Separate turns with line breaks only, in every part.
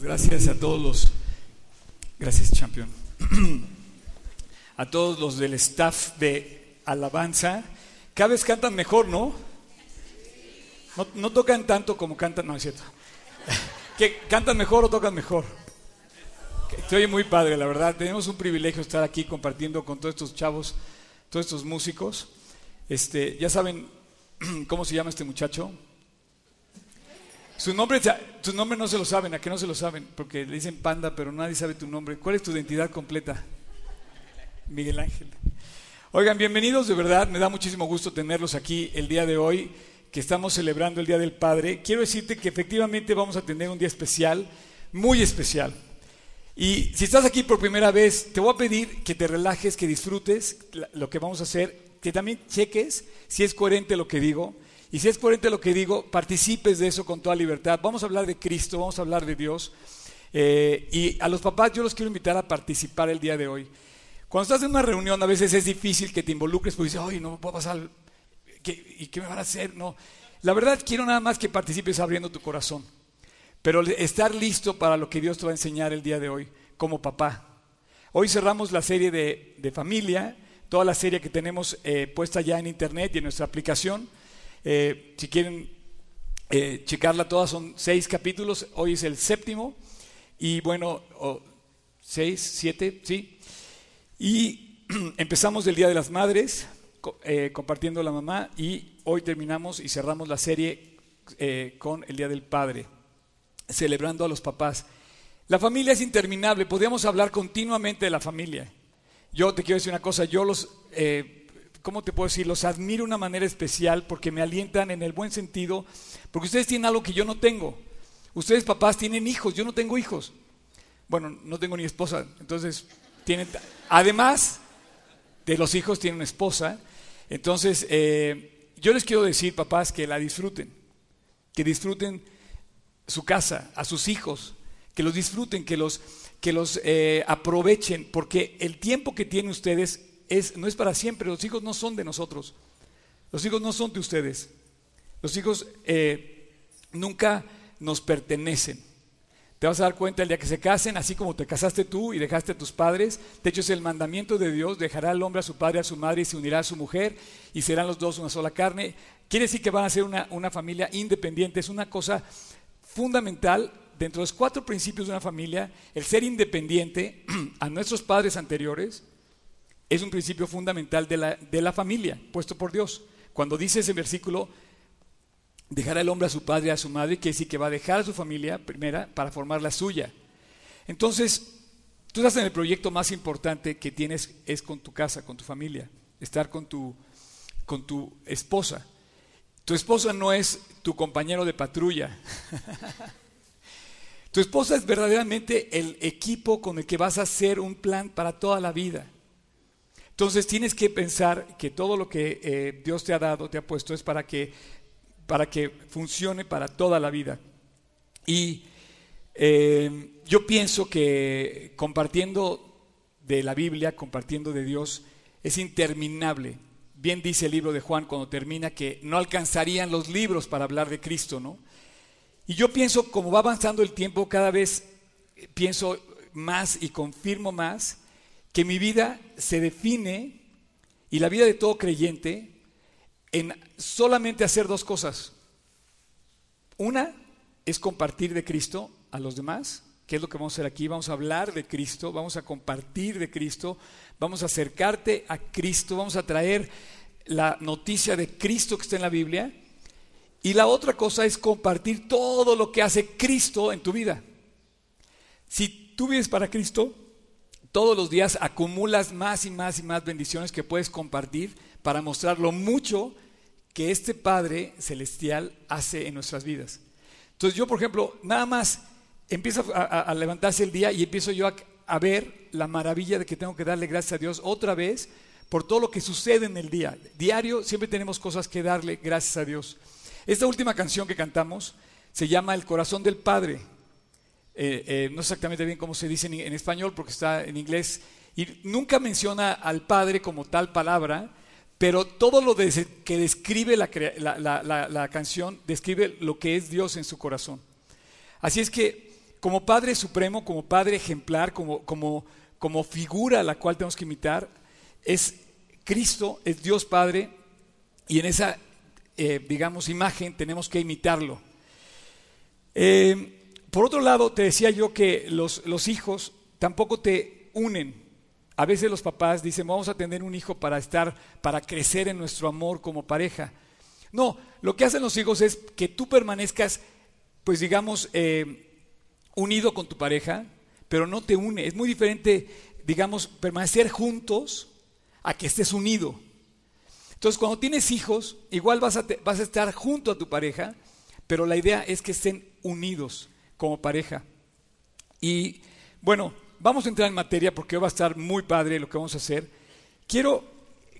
Gracias a todos los, gracias campeón, a todos los del staff de alabanza. Cada vez cantan mejor, ¿no? No, tocan tanto como cantan, no es cierto. ¿Que cantan mejor o tocan mejor? Estoy muy padre, la verdad. Tenemos un privilegio estar aquí compartiendo con todos estos chavos, todos estos músicos. Este, ya saben cómo se llama este muchacho. Su nombre, tu nombre no se lo saben, ¿a qué no se lo saben? Porque le dicen panda, pero nadie sabe tu nombre. ¿Cuál es tu identidad completa? Miguel Ángel. Oigan, bienvenidos, de verdad, me da muchísimo gusto tenerlos aquí el día de hoy, que estamos celebrando el Día del Padre. Quiero decirte que efectivamente vamos a tener un día especial, muy especial. Y si estás aquí por primera vez, te voy a pedir que te relajes, que disfrutes lo que vamos a hacer, que también cheques si es coherente lo que digo y si es coherente lo que digo, participes de eso con toda libertad. Vamos a hablar de Cristo, vamos a hablar de Dios. Eh, y a los papás yo los quiero invitar a participar el día de hoy. Cuando estás en una reunión a veces es difícil que te involucres porque dices, ay, no puedo pasar, ¿y qué me van a hacer? No. La verdad quiero nada más que participes abriendo tu corazón. Pero estar listo para lo que Dios te va a enseñar el día de hoy como papá. Hoy cerramos la serie de, familia, toda la serie que tenemos eh, puesta ya en internet y en nuestra aplicación. Eh, si quieren eh, checarla todas, son seis capítulos, hoy es el séptimo, y bueno, seis, siete, sí. Y empezamos el Día de las Madres, eh, compartiendo la mamá, y hoy terminamos y cerramos la serie con el Día del Padre, celebrando a los papás. La familia es interminable, podríamos hablar continuamente de la familia. Yo te quiero decir una cosa, yo los ¿cómo te puedo decir? Los admiro de una manera especial porque me alientan en el buen sentido, porque ustedes tienen algo que yo no tengo. Ustedes papás tienen hijos, yo no tengo hijos. Bueno, no tengo ni esposa, entonces tienen, además de los hijos tienen una esposa. Entonces, eh, yo les quiero decir, papás, que la disfruten, que disfruten su casa, a sus hijos, que los disfruten, que los, que los eh, aprovechen, porque el tiempo que tienen ustedes no es para siempre, los hijos no son de nosotros, los hijos no son de ustedes, los hijos eh, nunca nos pertenecen. Te vas a dar cuenta el día que se casen, así como te casaste tú y dejaste a tus padres. De hecho, es el mandamiento de Dios: dejará el hombre a su padre, a su madre y se unirá a su mujer y serán los dos una sola carne. Quiere decir que van a ser una familia independiente. Es una cosa fundamental dentro de los cuatro principios de una familia: el ser independiente a nuestros padres anteriores, es un principio fundamental de la, de la familia, puesto por Dios. Cuando dice ese versículo, dejará el hombre a su padre y a su madre, quiere decir que va a dejar a su familia primera para formar la suya. Entonces, tú estás en el proyecto más importante que tienes es con tu casa, con tu familia, estar con tu, con tu esposa. Tu esposa no es tu compañero de patrulla. tu esposa es verdaderamente el equipo con el que vas a hacer un plan para toda la vida. Entonces tienes que pensar que todo lo que eh, Dios te ha dado, te ha puesto, es para que, para que funcione para toda la vida. Y eh, yo pienso que compartiendo de la Biblia, compartiendo de Dios, es interminable. Bien dice el libro de Juan cuando termina que no alcanzarían los libros para hablar de Cristo, ¿no? Y yo pienso, como va avanzando el tiempo, cada vez pienso más y confirmo más que mi vida se define y la vida de todo creyente en solamente hacer dos cosas. Una es compartir de Cristo a los demás, que es lo que vamos a hacer aquí. Vamos a hablar de Cristo, vamos a compartir de Cristo, vamos a acercarte a Cristo, vamos a traer la noticia de Cristo que está en la Biblia. Y la otra cosa es compartir todo lo que hace Cristo en tu vida. Si tú vives para Cristo, todos los días acumulas más y más y más bendiciones que puedes compartir para mostrar lo mucho que este Padre Celestial hace en nuestras vidas. Entonces yo, por ejemplo, nada más empiezo a, levantarse el día y empiezo yo a, a, ver la maravilla de que tengo que darle gracias a Dios otra vez por todo lo que sucede en el día. Diario siempre tenemos cosas que darle gracias a Dios. Esta última canción que cantamos se llama El corazón del Padre. Eh, eh, no sé exactamente bien cómo se dice en, español porque está en inglés, y nunca menciona al Padre como tal palabra, pero todo lo que describe la, canción describe lo que es Dios en su corazón. Así es que como Padre Supremo, como Padre ejemplar, como, figura a la cual tenemos que imitar, es Cristo, es Dios Padre, y en esa, eh, digamos, imagen tenemos que imitarlo. Por otro lado, te decía yo que los, hijos tampoco te unen. A veces los papás dicen, vamos a tener un hijo para estar, para crecer en nuestro amor como pareja. No, lo que hacen los hijos es que tú permanezcas, pues digamos, eh, unido con tu pareja, pero no te une. Es muy diferente, digamos, permanecer juntos a que estés unido. Entonces, cuando tienes hijos, igual vas a, vas a estar junto a tu pareja, pero la idea es que estén unidos como pareja. Y bueno, vamos a entrar en materia porque va a estar muy padre lo que vamos a hacer. Quiero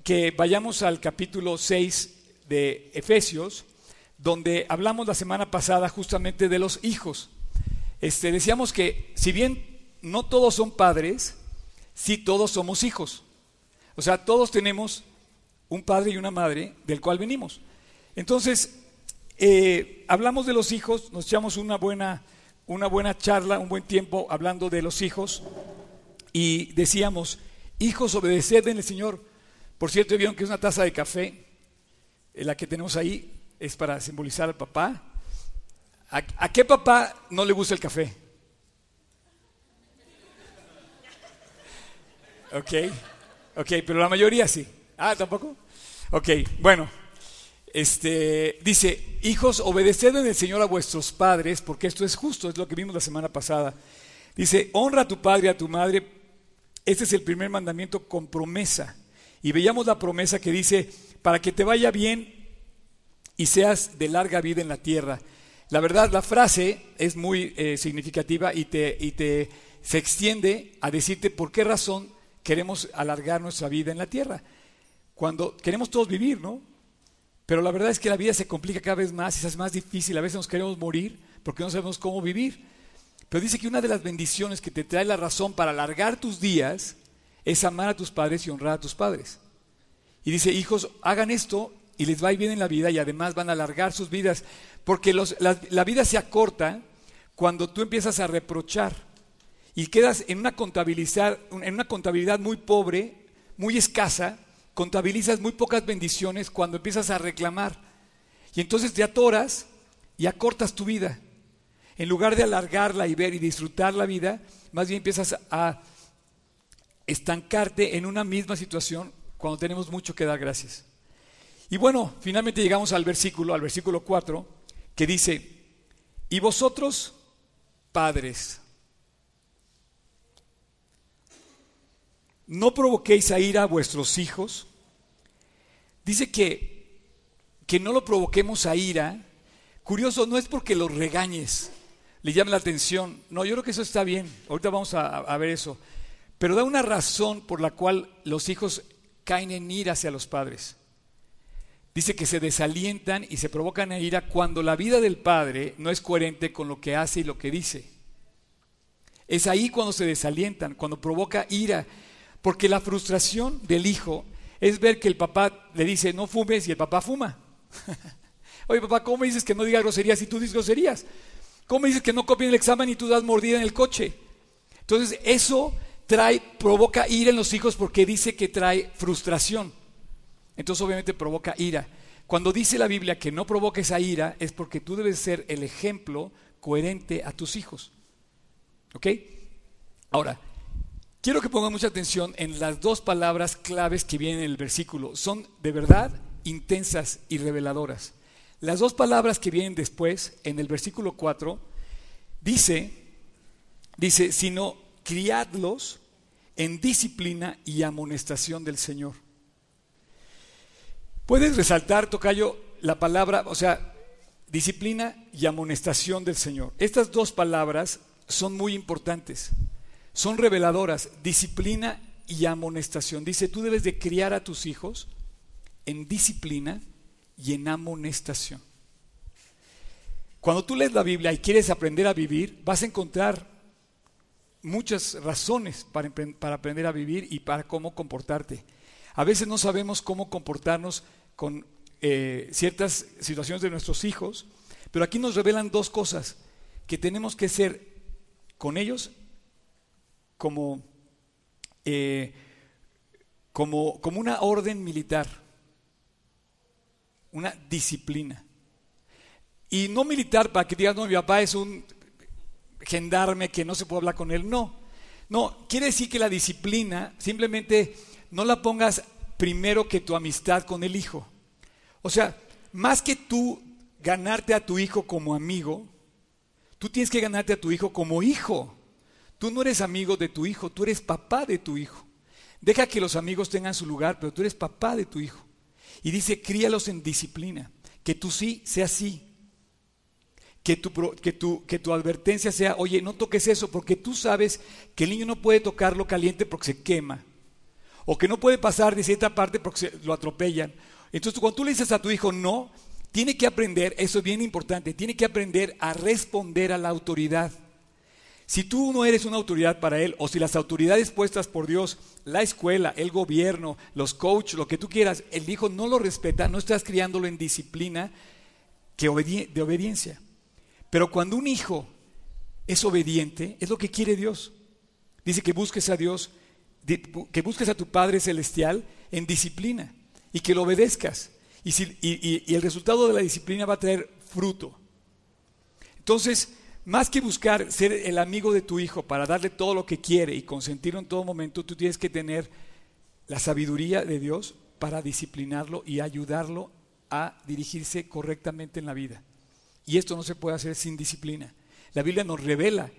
que vayamos al capítulo 6 de Efesios, donde hablamos la semana pasada justamente de los hijos. Este, decíamos que si bien no todos son padres, sí todos somos hijos. O sea, todos tenemos un padre y una madre del cual venimos. Entonces, eh, hablamos de los hijos, nos echamos una buena, una buena charla, un buen tiempo hablando de los hijos y decíamos, hijos, obedeced en el Señor. Por cierto, vieron que es una taza de café, eh, la que tenemos ahí es para simbolizar al papá. ¿A, qué papá no le gusta el café? Ok, ok, pero la mayoría sí. Ah, ¿tampoco? Ok, bueno. Este, dice, hijos, obedeced en el Señor a vuestros padres, porque esto es justo, es lo que vimos la semana pasada. Dice, honra a tu padre y a tu madre. Este es el primer mandamiento con promesa. Y veíamos la promesa que dice, para que te vaya bien y seas de larga vida en la tierra. La verdad, la frase es muy eh, significativa y, te, y te, se extiende a decirte por qué razón queremos alargar nuestra vida en la tierra. Cuando queremos todos vivir, ¿no? Pero la verdad es que la vida se complica cada vez más y es más difícil. A veces nos queremos morir porque no sabemos cómo vivir. Pero dice que una de las bendiciones que te trae la razón para alargar tus días es amar a tus padres y honrar a tus padres. Y dice, hijos, hagan esto y les va a ir bien en la vida y además van a alargar sus vidas. Porque la, vida se acorta cuando tú empiezas a reprochar y quedas en una contabilidad muy pobre, muy escasa, contabilizas muy pocas bendiciones cuando empiezas a reclamar. Y entonces te atoras y acortas tu vida. En lugar de alargarla y ver y disfrutar la vida, más bien empiezas a estancarte en una misma situación cuando tenemos mucho que dar gracias. Y bueno, finalmente llegamos al versículo, al versículo 4, que dice, y vosotros, padres, no provoquéis a ira a vuestros hijos. Dice que, que no lo provoquemos a ira. Curioso, no es porque los regañes, le llame la atención. No, yo creo que eso está bien. Ahorita vamos a, a ver eso. Pero da una razón por la cual los hijos caen en ira hacia los padres. Dice que se desalientan y se provocan a ira cuando la vida del padre no es coherente con lo que hace y lo que dice. Es ahí cuando se desalientan, cuando provoca ira. Porque la frustración del hijo es ver que el papá le dice no fumes y el papá fuma. Oye papá, ¿cómo dices que no diga groserías y tú dices groserías? ¿Cómo dices que no copien el examen y tú das mordida en el coche? Entonces eso trae, provoca ira en los hijos porque dice que trae frustración. Entonces obviamente provoca ira. Cuando dice la Biblia que no provoca esa ira es porque tú debes ser el ejemplo coherente a tus hijos. ¿Ok? Ahora, Quiero que pongan mucha atención en las dos palabras claves que vienen en el versículo. Son de verdad intensas y reveladoras. Las dos palabras que vienen después, en el versículo 4, dice, dice, sino criadlos en disciplina y amonestación del Señor. Puedes resaltar, Tocayo, la palabra, o sea, disciplina y amonestación del Señor. Estas dos palabras son muy importantes son reveladoras, disciplina y amonestación. Dice, tú debes de criar a tus hijos en disciplina y en amonestación. Cuando tú lees la Biblia y quieres aprender a vivir, vas a encontrar muchas razones para, para, aprender a vivir y para cómo comportarte. A veces no sabemos cómo comportarnos con eh, ciertas situaciones de nuestros hijos, pero aquí nos revelan dos cosas, que tenemos que ser con ellos como, eh, como, como una orden militar, una disciplina. Y no militar para que digas, no, mi papá es un gendarme que no se puede hablar con él. No, no, quiere decir que la disciplina simplemente no la pongas primero que tu amistad con el hijo. O sea, más que tú ganarte a tu hijo como amigo, tú tienes que ganarte a tu hijo como hijo. Tú no eres amigo de tu hijo, tú eres papá de tu hijo. Deja que los amigos tengan su lugar, pero tú eres papá de tu hijo. Y dice, críalos en disciplina, que tú sí sea sí. Que tu, que, tu, que tu advertencia sea, oye, no toques eso, porque tú sabes que el niño no puede tocarlo caliente porque se quema. O que no puede pasar de cierta parte porque lo atropellan. Entonces, cuando tú le dices a tu hijo no, tiene que aprender, eso es bien importante, tiene que aprender a responder a la autoridad. Si tú no eres una autoridad para él, o si las autoridades puestas por Dios, la escuela, el gobierno, los coaches, lo que tú quieras, el hijo no lo respeta, no estás criándolo en disciplina que de obediencia. Pero cuando un hijo es obediente, es lo que quiere Dios. Dice que busques a Dios que busques a tu Padre Celestial en disciplina y que lo obedezcas. Y, y, el resultado de la disciplina va a traer fruto. Entonces, más que buscar ser el amigo de tu hijo para darle todo lo que quiere y consentirlo en todo momento, tú tienes que tener la sabiduría de Dios para disciplinarlo y ayudarlo a dirigirse correctamente en la vida. Y esto no se puede hacer sin disciplina. La Biblia nos revela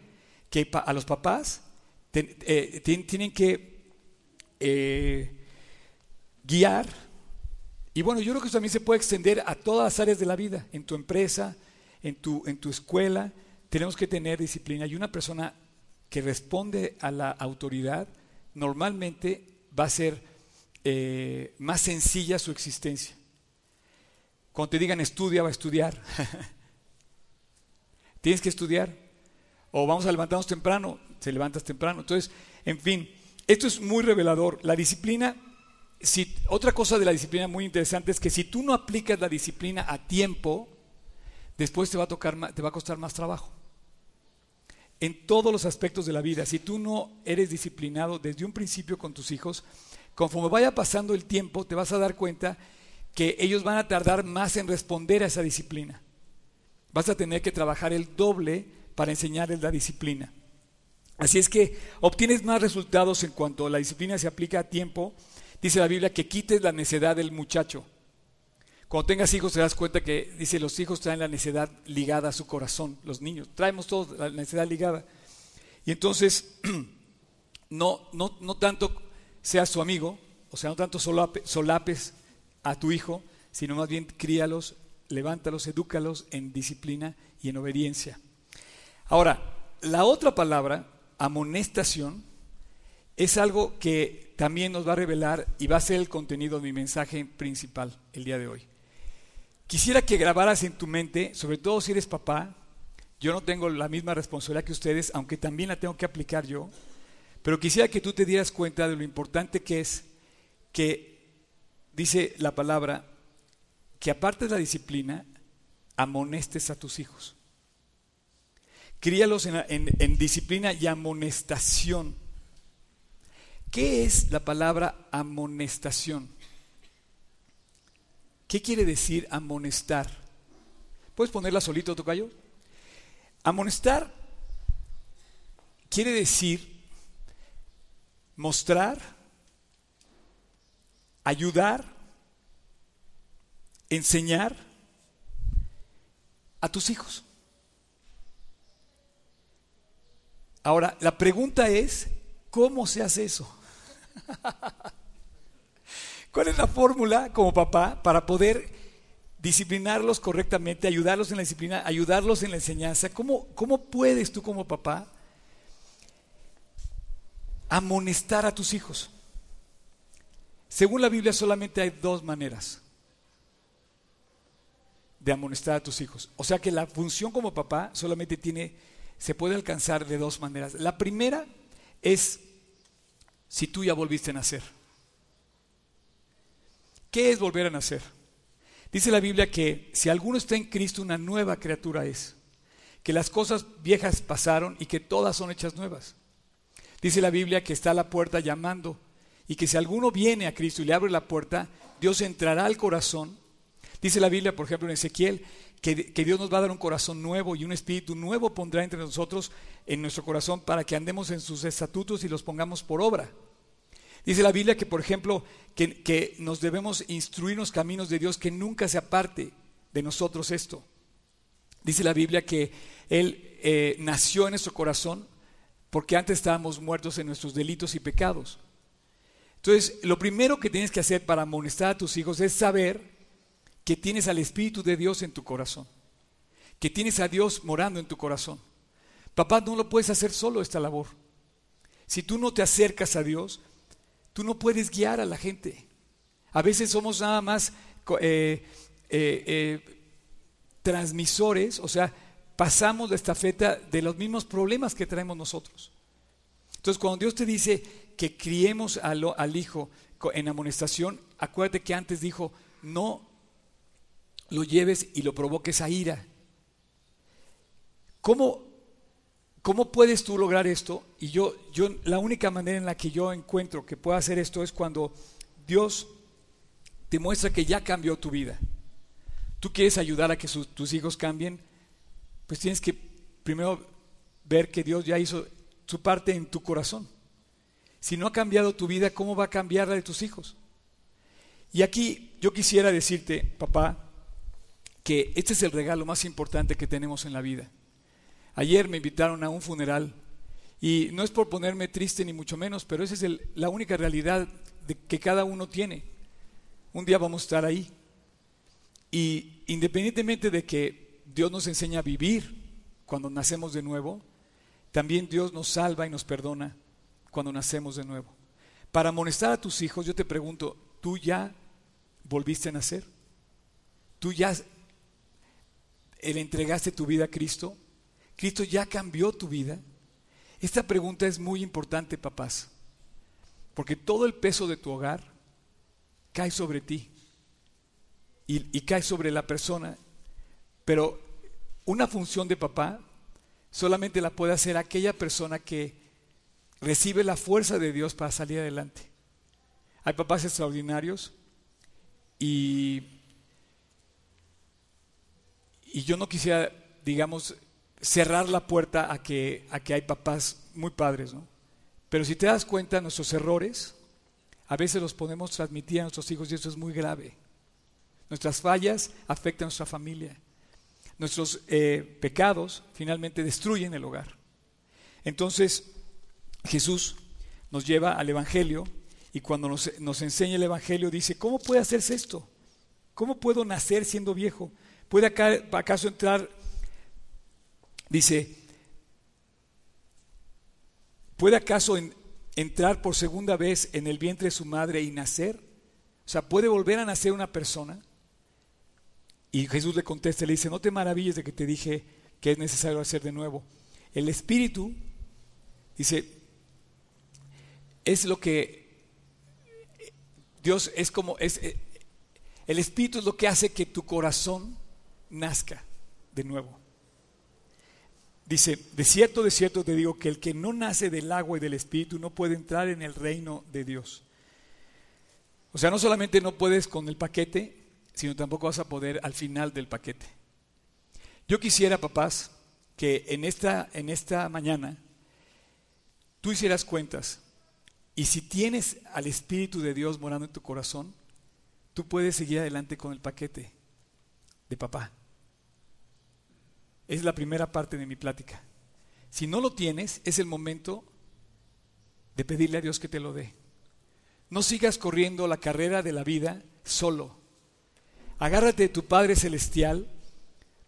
que a los papás eh, tienen que eh, guiar. Y bueno, yo creo que eso también se puede extender a todas las áreas de la vida, en tu empresa, en tu, en tu escuela. Tenemos que tener disciplina. Y una persona que responde a la autoridad normalmente va a ser eh, más sencilla su existencia. Cuando te digan estudia, va a estudiar. Tienes que estudiar. O vamos a levantarnos temprano, se levantas temprano. Entonces, en fin, esto es muy revelador. La disciplina, si, otra cosa de la disciplina muy interesante es que si tú no aplicas la disciplina a tiempo, después te va a, tocar, te va a costar más trabajo. En todos los aspectos de la vida, si tú no eres disciplinado desde un principio con tus hijos, conforme vaya pasando el tiempo, te vas a dar cuenta que ellos van a tardar más en responder a esa disciplina. Vas a tener que trabajar el doble para enseñarles la disciplina. Así es que obtienes más resultados en cuanto la disciplina se aplica a tiempo. Dice la Biblia que quites la necedad del muchacho. Cuando tengas hijos te das cuenta que, dice, los hijos traen la necedad ligada a su corazón, los niños, traemos todos la necedad ligada. Y entonces, no, no, no tanto seas su amigo, o sea, no tanto solapes a tu hijo, sino más bien críalos, levántalos, edúcalos en disciplina y en obediencia. Ahora, la otra palabra amonestación es algo que también nos va a revelar y va a ser el contenido de mi mensaje principal el día de hoy. Quisiera que grabaras en tu mente, sobre todo si eres papá, yo no tengo la misma responsabilidad que ustedes, aunque también la tengo que aplicar yo, pero quisiera que tú te dieras cuenta de lo importante que es que, dice la palabra, que aparte de la disciplina, amonestes a tus hijos. Críalos en, disciplina y amonestación. ¿Qué es la palabra amonestación? ¿Qué quiere decir amonestar? ¿Puedes ponerla solito, Tocayo? Amonestar quiere decir mostrar, ayudar, enseñar a tus hijos. Ahora, la pregunta es, ¿cómo se hace eso? ¿Cuál es la fórmula como papá para poder disciplinarlos correctamente, ayudarlos en la disciplina, ayudarlos en la enseñanza? ¿Cómo, cómo puedes tú como papá amonestar a tus hijos? Según la Biblia solamente hay dos maneras de amonestar a tus hijos. O sea que la función como papá solamente tiene se puede alcanzar de dos maneras. La primera es si tú ya volviste a nacer. ¿Qué es volver a nacer? Dice la Biblia que si alguno está en Cristo, una nueva criatura es. que las cosas viejas pasaron y que todas son hechas nuevas. Dice la Biblia que está a la puerta llamando y que si alguno viene a Cristo y le abre la puerta, Dios entrará al corazón. Dice la Biblia, por ejemplo, en Ezequiel, que, que, Dios nos va a dar un corazón nuevo y un espíritu nuevo pondrá entre nosotros en nuestro corazón para que andemos en sus estatutos y los pongamos por obra. Dice la Biblia que, por ejemplo, que, nos debemos instruir los caminos de Dios, que nunca se aparte de nosotros esto. Dice la Biblia que Él eh, nació en nuestro corazón porque antes estábamos muertos en nuestros delitos y pecados. Entonces, lo primero que tienes que hacer para amonestar a tus hijos es saber que tienes al Espíritu de Dios en tu corazón, que tienes a Dios morando en tu corazón. Papá, no lo puedes hacer solo esta labor. Si tú no te acercas a Dios, tú no puedes guiar a la gente. A veces somos nada más eh, eh, transmisores, o sea, pasamos la estafeta de los mismos problemas que traemos nosotros. Entonces, cuando Dios te dice que criemos al, al hijo en amonestación, acuérdate que antes dijo, no lo lleves y lo provoques a ira. ¿Cómo, ¿Cómo puedes tú lograr esto? Y yo, yo, la única manera en la que yo encuentro que puedo hacer esto es cuando Dios te muestra que ya cambió tu vida. Tú quieres ayudar a que tus hijos cambien, pues tienes que primero ver que Dios ya hizo su parte en tu corazón. Si no ha cambiado tu vida, ¿cómo va a cambiar la de tus hijos? Y aquí yo quisiera decirte, papá, que este es el regalo más importante que tenemos en la vida. Ayer me invitaron a un funeral y no es por ponerme triste ni mucho menos, pero esa es la única realidad que cada uno tiene. Un día vamos a estar ahí. Y independientemente de que Dios nos enseña a vivir cuando nacemos de nuevo, también Dios nos salva y nos perdona cuando nacemos de nuevo. Para amonestar a tus hijos, yo te pregunto, ¿tú ya volviste a nacer? ¿Tú ya le entregaste tu vida a Cristo? ¿Cristo ya cambió tu vida? Esta pregunta es muy importante, papás, porque todo el peso de tu hogar cae sobre ti y, cae sobre la persona, pero una función de papá solamente la puede hacer aquella persona que recibe la fuerza de Dios para salir adelante. Hay papás extraordinarios y, y yo no quisiera, digamos, cerrar la puerta a que, a que hay papás muy padres, ¿no? Pero si te das cuenta, nuestros errores a veces los podemos transmitir a nuestros hijos y eso es muy grave. Nuestras fallas afectan a nuestra familia. Nuestros eh, pecados finalmente destruyen el hogar. Entonces, Jesús nos lleva al Evangelio y cuando nos, nos, enseña el Evangelio dice, ¿cómo puede hacerse esto? ¿Cómo puedo nacer siendo viejo? ¿Puede acaso entrar, dice, ¿puede acaso entrar por segunda vez en el vientre de su madre y nacer? O sea, ¿puede volver a nacer una persona? Y Jesús le contesta, le dice, no te maravilles de que te dije que es necesario hacer de nuevo. El Espíritu, dice, es lo que Dios es como, es, eh, el Espíritu es lo que hace que tu corazón nazca de nuevo. Dice, de cierto, de cierto te digo que el que no nace del agua y del Espíritu no puede entrar en el reino de Dios. O sea, no solamente no puedes con el paquete, sino tampoco vas a poder al final del paquete. Yo quisiera, papás, que en esta, en esta mañana tú hicieras cuentas y si tienes al Espíritu de Dios morando en tu corazón, tú puedes seguir adelante con el paquete de papá. Es la primera parte de mi plática. Si no lo tienes, es el momento de pedirle a Dios que te lo dé. No sigas corriendo la carrera de la vida solo. Agárrate de tu Padre Celestial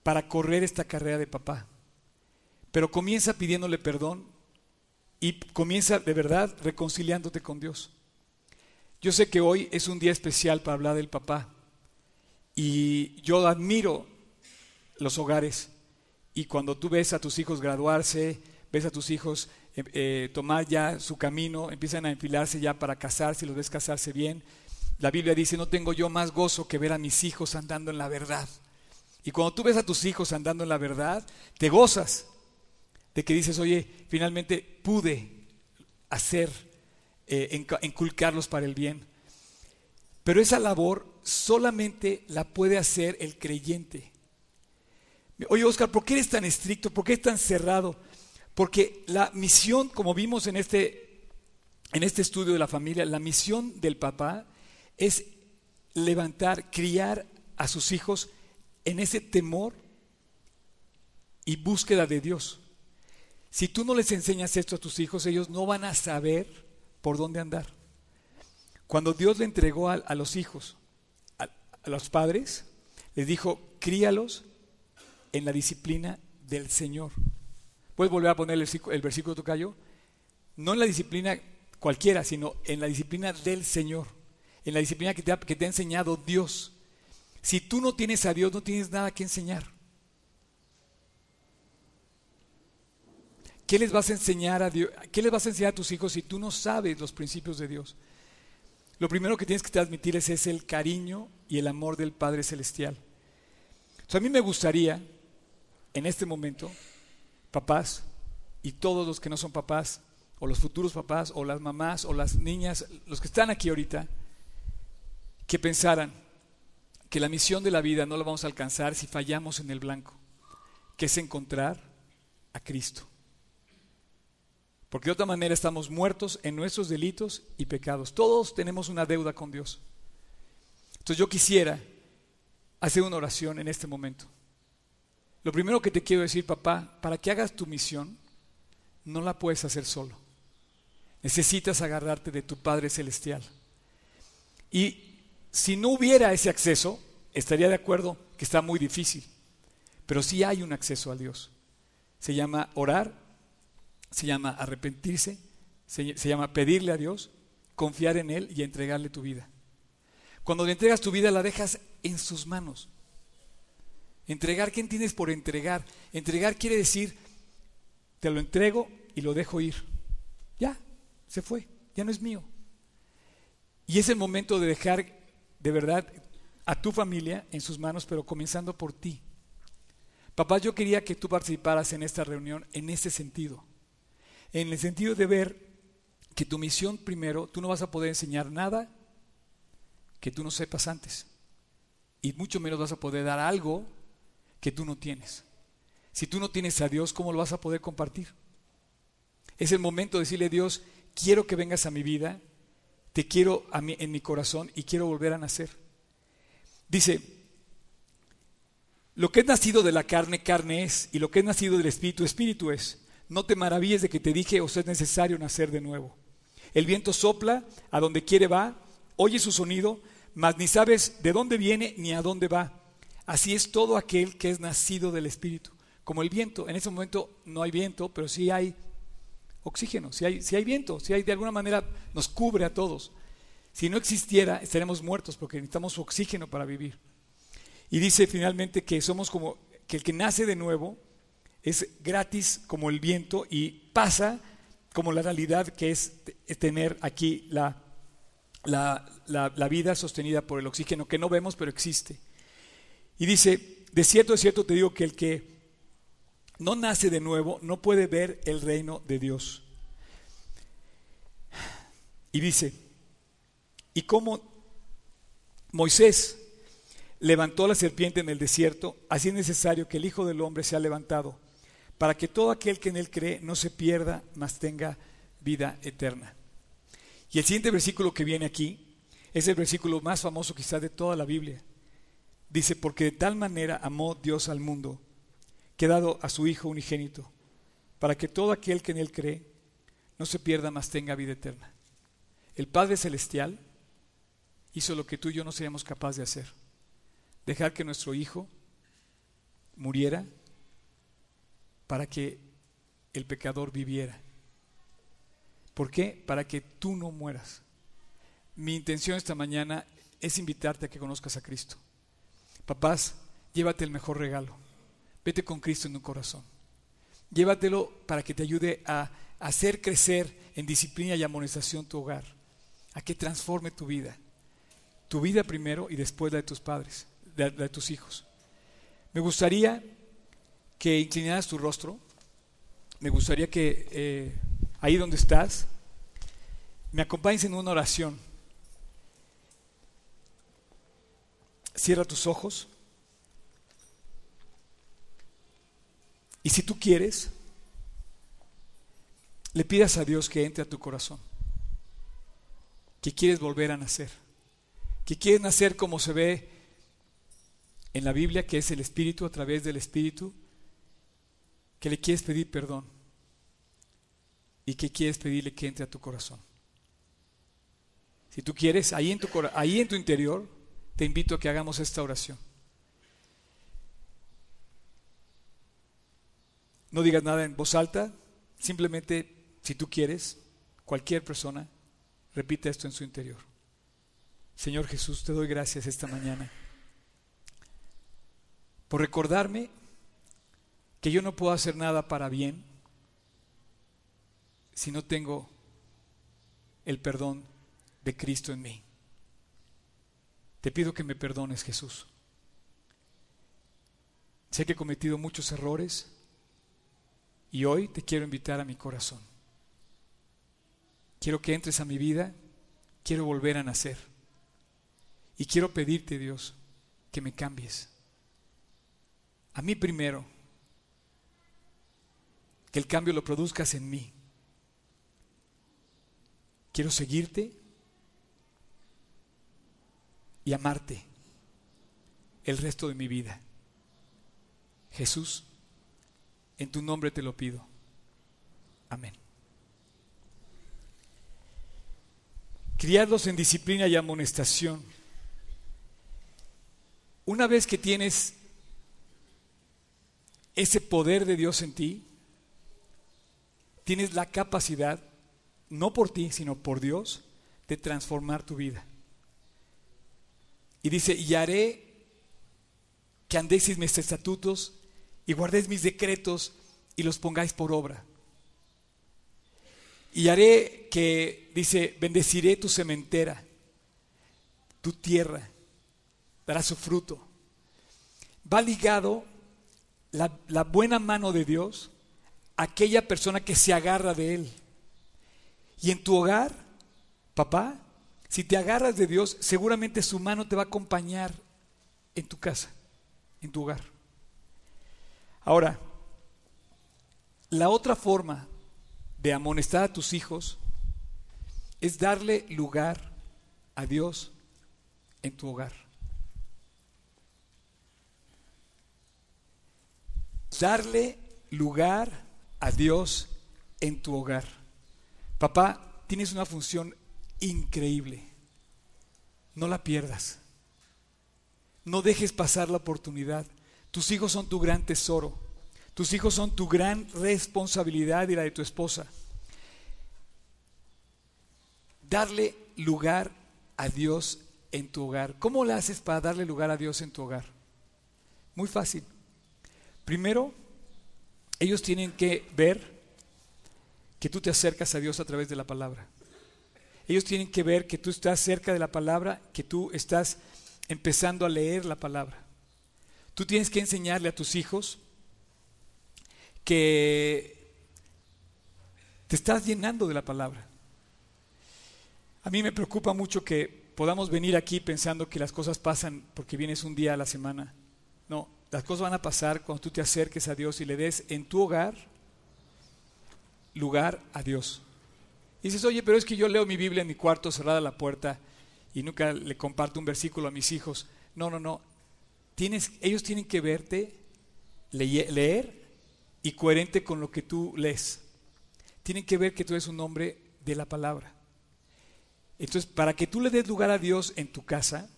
para correr esta carrera de papá. Pero comienza pidiéndole perdón y comienza de verdad reconciliándote con Dios. Yo sé que hoy es un día especial para hablar del papá y yo admiro los hogares y cuando tú ves a tus hijos graduarse, ves a tus hijos eh, eh, tomar ya su camino, empiezan a enfilarse ya para casarse, los ves casarse bien, la Biblia dice, no tengo yo más gozo que ver a mis hijos andando en la verdad. Y cuando tú ves a tus hijos andando en la verdad, te gozas de que dices, oye, finalmente pude hacer, eh, inculcarlos para el bien. Pero esa labor solamente la puede hacer el creyente. Oye, Oscar, ¿por qué eres tan estricto? ¿Por qué eres tan cerrado? Porque la misión, como vimos en este, en este estudio de la familia, la misión del papá es levantar, criar a sus hijos en ese temor y búsqueda de Dios. Si tú no les enseñas esto a tus hijos, ellos no van a saber por dónde andar. Cuando Dios le entregó a, los hijos, a, los padres, les dijo, críalos en la disciplina del Señor. ¿Puedes volver a poner el, el versículo Tocayo? No en la disciplina cualquiera, sino en la disciplina del Señor, en la disciplina que te, ha enseñado Dios. Si tú no tienes a Dios, no tienes nada que enseñar. ¿Qué les vas a enseñar a Dios? ¿Qué les vas a enseñar a tus hijos si tú no sabes los principios de Dios? Lo primero que tienes que transmitir es el cariño y el amor del Padre Celestial. a mí me gustaría, en este momento, papás y todos los que no son papás, o los futuros papás, o las mamás, o las niñas, los que están aquí ahorita, que pensaran que la misión de la vida no la vamos a alcanzar si fallamos en el blanco, que es encontrar a Cristo. Porque de otra manera estamos muertos en nuestros delitos y pecados. Todos tenemos una deuda con Dios. Entonces yo quisiera hacer una oración en este momento. Lo primero que te quiero decir, papá, para que hagas tu misión, no la puedes hacer solo. Necesitas agarrarte de tu Padre Celestial. Y si no hubiera ese acceso, estaría de acuerdo que está muy difícil. Pero sí hay un acceso a Dios. Se llama orar se llama arrepentirse, se, llama pedirle a Dios, confiar en Él y entregarle tu vida. Cuando le entregas tu vida la dejas en sus manos. Entregar, ¿qué entiendes por entregar? Entregar quiere decir, te lo entrego y lo dejo ir. Ya, se fue, ya no es mío. Y es el momento de dejar de verdad a tu familia en sus manos, pero comenzando por ti. Papá, yo quería que tú participaras en esta reunión en ese sentido en el sentido de ver que tu misión primero, tú no vas a poder enseñar nada que tú no sepas antes. Y mucho menos vas a poder dar algo que tú no tienes. Si tú no tienes a Dios, ¿cómo lo vas a poder compartir? Es el momento de decirle a Dios, quiero que vengas a mi vida, te quiero a en mi corazón y quiero volver a nacer. Dice, lo que es nacido de la carne, carne es, y lo que es nacido del espíritu, espíritu es. No te maravilles de que te dije, os es necesario nacer de nuevo. El viento sopla, a donde quiere va, oye su sonido, mas ni sabes de dónde viene ni a dónde va. Así es todo aquel que es nacido del Espíritu. Como el viento, en ese momento no hay viento, pero sí hay oxígeno, si hay, viento, si hay de alguna manera nos cubre a todos. Si no existiera, estaremos muertos porque necesitamos oxígeno para vivir. Y dice finalmente que somos como que el que nace de nuevo es gratis como el viento y pasa como la realidad que es tener aquí la, la, vida sostenida por el oxígeno, que no vemos pero existe. Y dice, de cierto, de cierto te digo que el que no nace de nuevo no puede ver el reino de Dios. Y dice, y como Moisés levantó la serpiente en el desierto, así es necesario que el Hijo del Hombre sea levantado para que todo aquel que en él cree no se pierda, mas tenga vida eterna. Y el siguiente versículo que viene aquí es el versículo más famoso quizás de toda la Biblia. Dice, porque de tal manera amó Dios al mundo, que ha dado a su Hijo unigénito, para que todo aquel que en él cree no se pierda, mas tenga vida eterna. El Padre Celestial hizo lo que tú y yo no seríamos capaces de hacer. Dejar que nuestro Hijo muriera para que el pecador viviera. ¿Por qué? Para que tú no mueras. Mi intención esta mañana es invitarte a que conozcas a Cristo. Papás, llévate el mejor regalo. Vete con Cristo en tu corazón. Llévatelo para que te ayude a hacer crecer en disciplina y amonestación tu hogar, a que transforme tu vida. Tu vida primero y después la de tus padres, la de tus hijos. Me gustaría que inclinaras tu rostro. Me gustaría que eh, ahí donde estás, me acompañes en una oración. Cierra tus ojos. Y si tú quieres, le pidas a Dios que entre a tu corazón, que quieres volver a nacer, que quieres nacer como se ve en la Biblia, que es el Espíritu a través del Espíritu, que le quieres pedir perdón y que quieres pedirle que entre a tu corazón. Si tú quieres, ahí en tu, ahí en tu interior, te invito a que hagamos esta oración. No digas nada en voz alta, simplemente si tú quieres, cualquier persona, repite esto en su interior. Señor Jesús, te doy gracias esta mañana por recordarme que yo no puedo hacer nada para bien si no tengo el perdón de Cristo en mí. Te pido que me perdones, Jesús. Sé que he cometido muchos errores y hoy te quiero invitar a mi corazón. Quiero que entres a mi vida, quiero volver a nacer. Y quiero pedirte, Dios, que me cambies. A mí primero, que el cambio lo produzcas en mí. Quiero seguirte y amarte el resto de mi vida. Jesús, en tu nombre te lo pido. Amén. Criarlos en disciplina y amonestación. Una vez que tienes ese poder de Dios en ti, tienes la capacidad, no por ti, sino por Dios, de transformar tu vida. Y dice, y haré que andéis mis estatutos y guardéis mis decretos y los pongáis por obra. Y haré que, dice, bendeciré tu sementera, tu tierra, dará su fruto. Va ligado la, la buena mano de Dios a aquella persona que se agarra de Él. Y en tu hogar, papá, si te agarras de Dios, seguramente su mano te va a acompañar en tu casa, en tu hogar. Ahora, la otra forma de amonestar a tus hijos es darle lugar a Dios en tu hogar. Darle lugar a Dios en tu hogar. Papá, tienes una función increíble. No la pierdas. No dejes pasar la oportunidad. Tus hijos son tu gran tesoro. Tus hijos son tu gran responsabilidad y la de tu esposa. Darle lugar a Dios en tu hogar. ¿Cómo le haces para darle lugar a Dios en tu hogar? Muy fácil. Primero, ellos tienen que ver que tú te acercas a Dios a través de la palabra. Ellos tienen que ver que tú estás cerca de la palabra, que tú estás empezando a leer la palabra. Tú tienes que enseñarle a tus hijos que te estás llenando de la palabra. A mí me preocupa mucho que podamos venir aquí pensando que las cosas pasan porque vienes un día a la semana. No, las cosas van a pasar cuando tú te acerques a Dios y le des en tu hogar lugar a Dios. Y dices, oye, pero es que yo leo mi Biblia en mi cuarto, cerrada la puerta, y nunca le comparto un versículo a mis hijos. No, no, no. Ellos tienen que verte leer y coherente con lo que tú lees. Tienen que ver que tú eres un hombre de la palabra. Entonces, para que tú le des lugar a Dios en tu casa,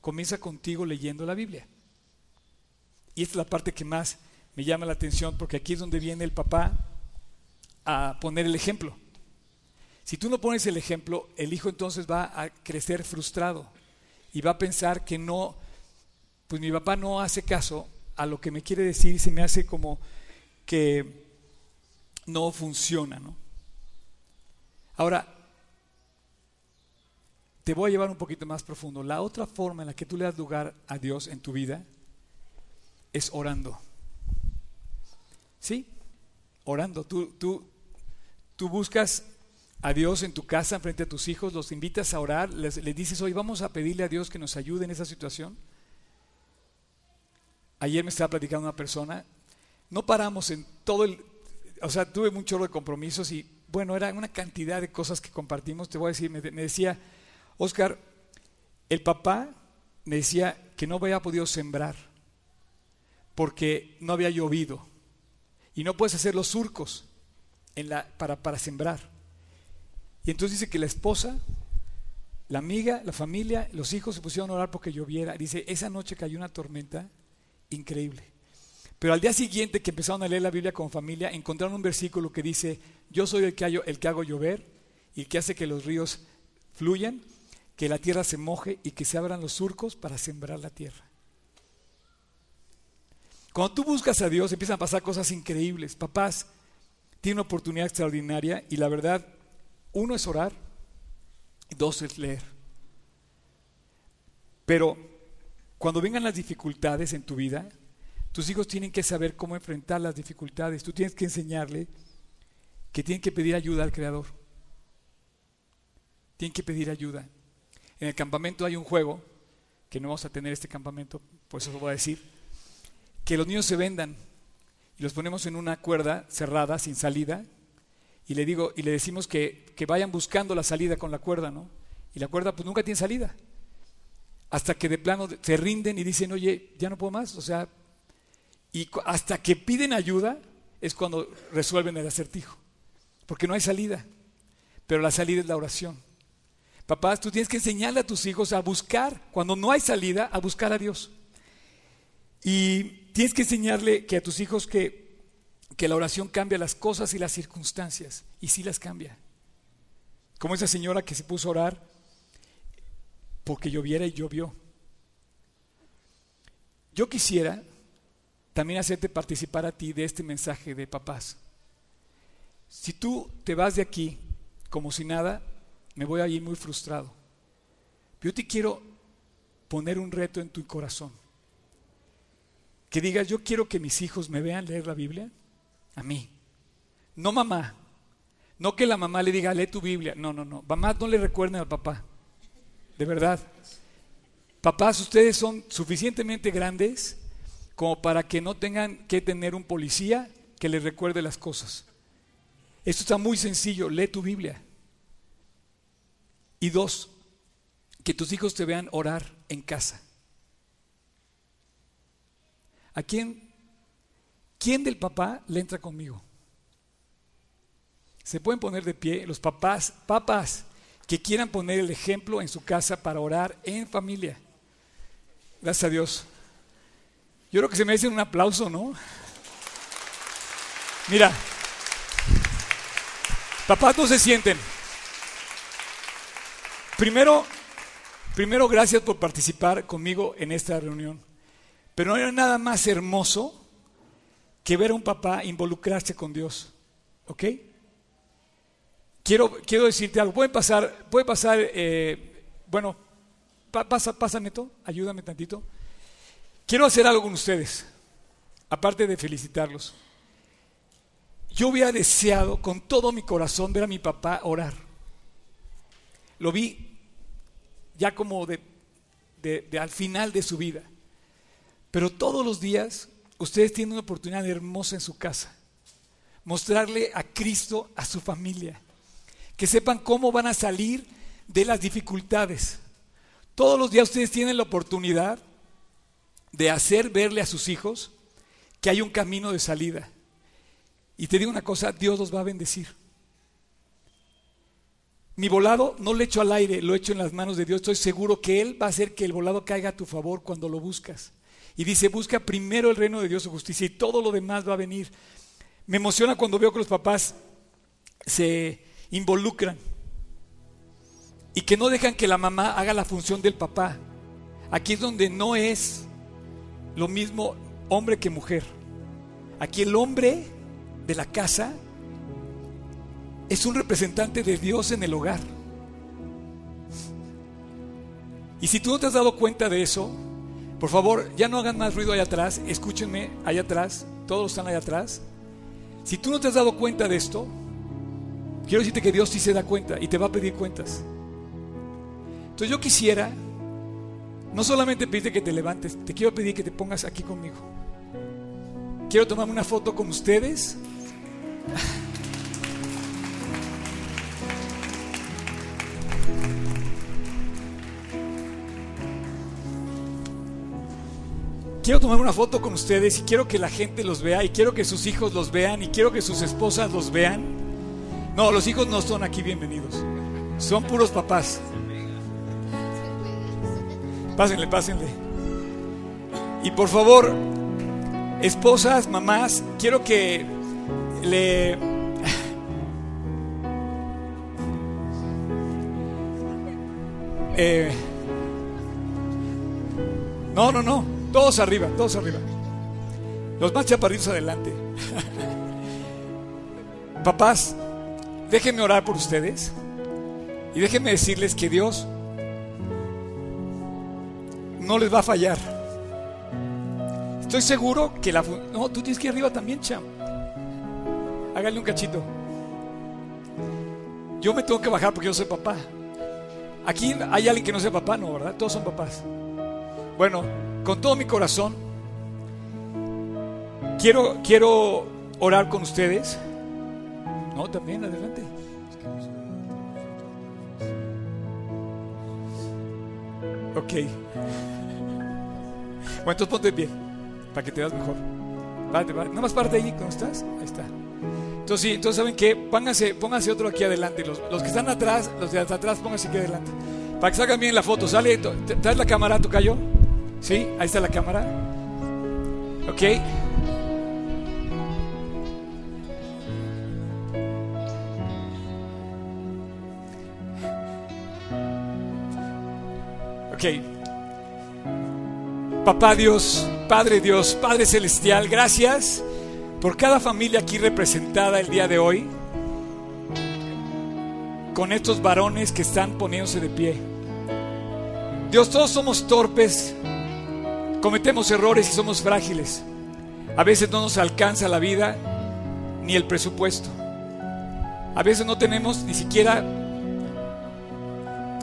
comienza contigo leyendo la Biblia. Y esta es la parte que más me llama la atención, porque aquí es donde viene el papá a poner el ejemplo. Si tú no pones el ejemplo, el hijo entonces va a crecer frustrado y va a pensar que no, pues mi papá no hace caso a lo que me quiere decir y se me hace como que no funciona, ¿no? Ahora, te voy a llevar un poquito más profundo. La otra forma en la que tú le das lugar a Dios en tu vida es orando. ¿Sí? Orando. Tú, tú, tú buscas a Dios en tu casa, frente a tus hijos, los invitas a orar, les, dices, hoy vamos a pedirle a Dios que nos ayude en esa situación. Ayer me estaba platicando una persona, no paramos en todo el, o sea, tuve mucho de compromisos y bueno, era una cantidad de cosas que compartimos, te voy a decir, me, me decía, Oscar, el papá me decía que no había podido sembrar porque no había llovido y no puedes hacer los surcos en la, para, para sembrar. Y entonces dice que la esposa, la amiga, la familia, los hijos se pusieron a orar porque lloviera. Dice, esa noche cayó una tormenta increíble. Pero al día siguiente que empezaron a leer la Biblia con familia, encontraron un versículo que dice, yo soy el que, hago, el que hago llover y que hace que los ríos fluyan, que la tierra se moje y que se abran los surcos para sembrar la tierra. Cuando tú buscas a Dios empiezan a pasar cosas increíbles. Papás, tiene una oportunidad extraordinaria y la verdad, uno es orar, dos es leer. Pero cuando vengan las dificultades en tu vida, tus hijos tienen que saber cómo enfrentar las dificultades. Tú tienes que enseñarle que tienen que pedir ayuda al Creador. Tienen que pedir ayuda. En el campamento hay un juego, que no vamos a tener este campamento, por eso lo voy a decir, que los niños se vendan y los ponemos en una cuerda cerrada, sin salida, y le digo, y le decimos que, que vayan buscando la salida con la cuerda, ¿no? Y la cuerda pues nunca tiene salida. Hasta que de plano se rinden y dicen, oye, ya no puedo más. O sea, y hasta que piden ayuda es cuando resuelven el acertijo. Porque no hay salida. Pero la salida es la oración. Papás, tú tienes que enseñarle a tus hijos a buscar, cuando no hay salida, a buscar a Dios. Y tienes que enseñarle que a tus hijos que, que la oración cambia las cosas y las circunstancias. Y sí las cambia. Como esa señora que se puso a orar porque lloviera y llovió. Yo quisiera también hacerte participar a ti de este mensaje de papás. Si tú te vas de aquí como si nada, me voy a ir muy frustrado. Yo te quiero poner un reto en tu corazón. Que digas, yo quiero que mis hijos me vean leer la Biblia. A mí. No mamá. No que la mamá le diga, lee tu Biblia. No, no, no. Mamá no le recuerden al papá. De verdad. Papás, ustedes son suficientemente grandes como para que no tengan que tener un policía que les recuerde las cosas. Esto está muy sencillo, lee tu Biblia. Y dos, que tus hijos te vean orar en casa. ¿A quién? ¿Quién del papá le entra conmigo? Se pueden poner de pie los papás, papás que quieran poner el ejemplo en su casa para orar en familia. Gracias a Dios. Yo creo que se me dicen un aplauso, ¿no? Mira, papás no se sienten. Primero, primero gracias por participar conmigo en esta reunión. Pero no hay nada más hermoso que ver a un papá involucrarse con Dios. ¿Ok? Quiero, quiero decirte algo. Puede pasar, puede pasar, eh, bueno, pasa, pasa Neto, ayúdame tantito. Quiero hacer algo con ustedes, aparte de felicitarlos. Yo hubiera deseado con todo mi corazón ver a mi papá orar. Lo vi ya como de, de, al final de su vida. Pero todos los días ustedes tienen una oportunidad hermosa en su casa. Mostrarle a Cristo a su familia. Que sepan cómo van a salir de las dificultades. Todos los días ustedes tienen la oportunidad de hacer verle a sus hijos que hay un camino de salida. Y te digo una cosa, Dios los va a bendecir. Mi volado no lo echo al aire, lo echo en las manos de Dios. Estoy seguro que Él va a hacer que el volado caiga a tu favor cuando lo buscas. Y dice, busca primero el reino de Dios su justicia y todo lo demás va a venir. Me emociona cuando veo que los papás se involucran y que no dejan que la mamá haga la función del papá. Aquí es donde no es lo mismo hombre que mujer. Aquí el hombre de la casa es un representante de Dios en el hogar. Y si tú no te has dado cuenta de eso, Por favor, ya no hagan más ruido allá atrás, escúchenme allá atrás, todos están allá atrás. Si tú no te has dado cuenta de esto, quiero decirte que Dios sí se da cuenta y te va a pedir cuentas. Entonces yo quisiera, no solamente pedirte que te levantes, te quiero pedir que te pongas aquí conmigo. Quiero tomarme una foto con ustedes. Quiero tomar una foto con ustedes y quiero que la gente los vea y quiero que sus hijos los vean y quiero que sus esposas los vean. No, los hijos no son aquí bienvenidos. Son puros papás. Pásenle, pásenle. Y por favor, esposas, mamás, quiero que le... Eh, no, no, no. Todos arriba, todos arriba. Los más chaparritos adelante. Papás, déjenme orar por ustedes y déjenme decirles que Dios no les va a fallar. Estoy seguro que la... No, tú tienes que ir arriba también, cham. Hágale un cachito. Yo me tengo que bajar porque yo soy papá. Aquí hay alguien que no sea papá, ¿no? ¿Verdad? Todos son papás. Bueno, con todo mi corazón, quiero, quiero orar con ustedes. No, también, adelante. Ok. Bueno, entonces ponte bien, para que te veas mejor. Nada más parte ahí, ¿cómo estás? Ahí está. Entonces, sí, entonces, ¿saben qué? Pónganse, pónganse otro aquí adelante. Los, los que están atrás, los de atrás, pónganse aquí adelante. Para que salgan bien la foto. Sale, traes la cámara, tu cayó. ¿Sí? Ahí está la cámara. ¿Ok? Ok. Papá Dios, Padre Dios, Padre Celestial, gracias por cada familia aquí representada el día de hoy, con estos varones que están poniéndose de pie. Dios, todos somos torpes, Cometemos errores y somos frágiles. A veces no nos alcanza la vida ni el presupuesto. A veces no tenemos ni siquiera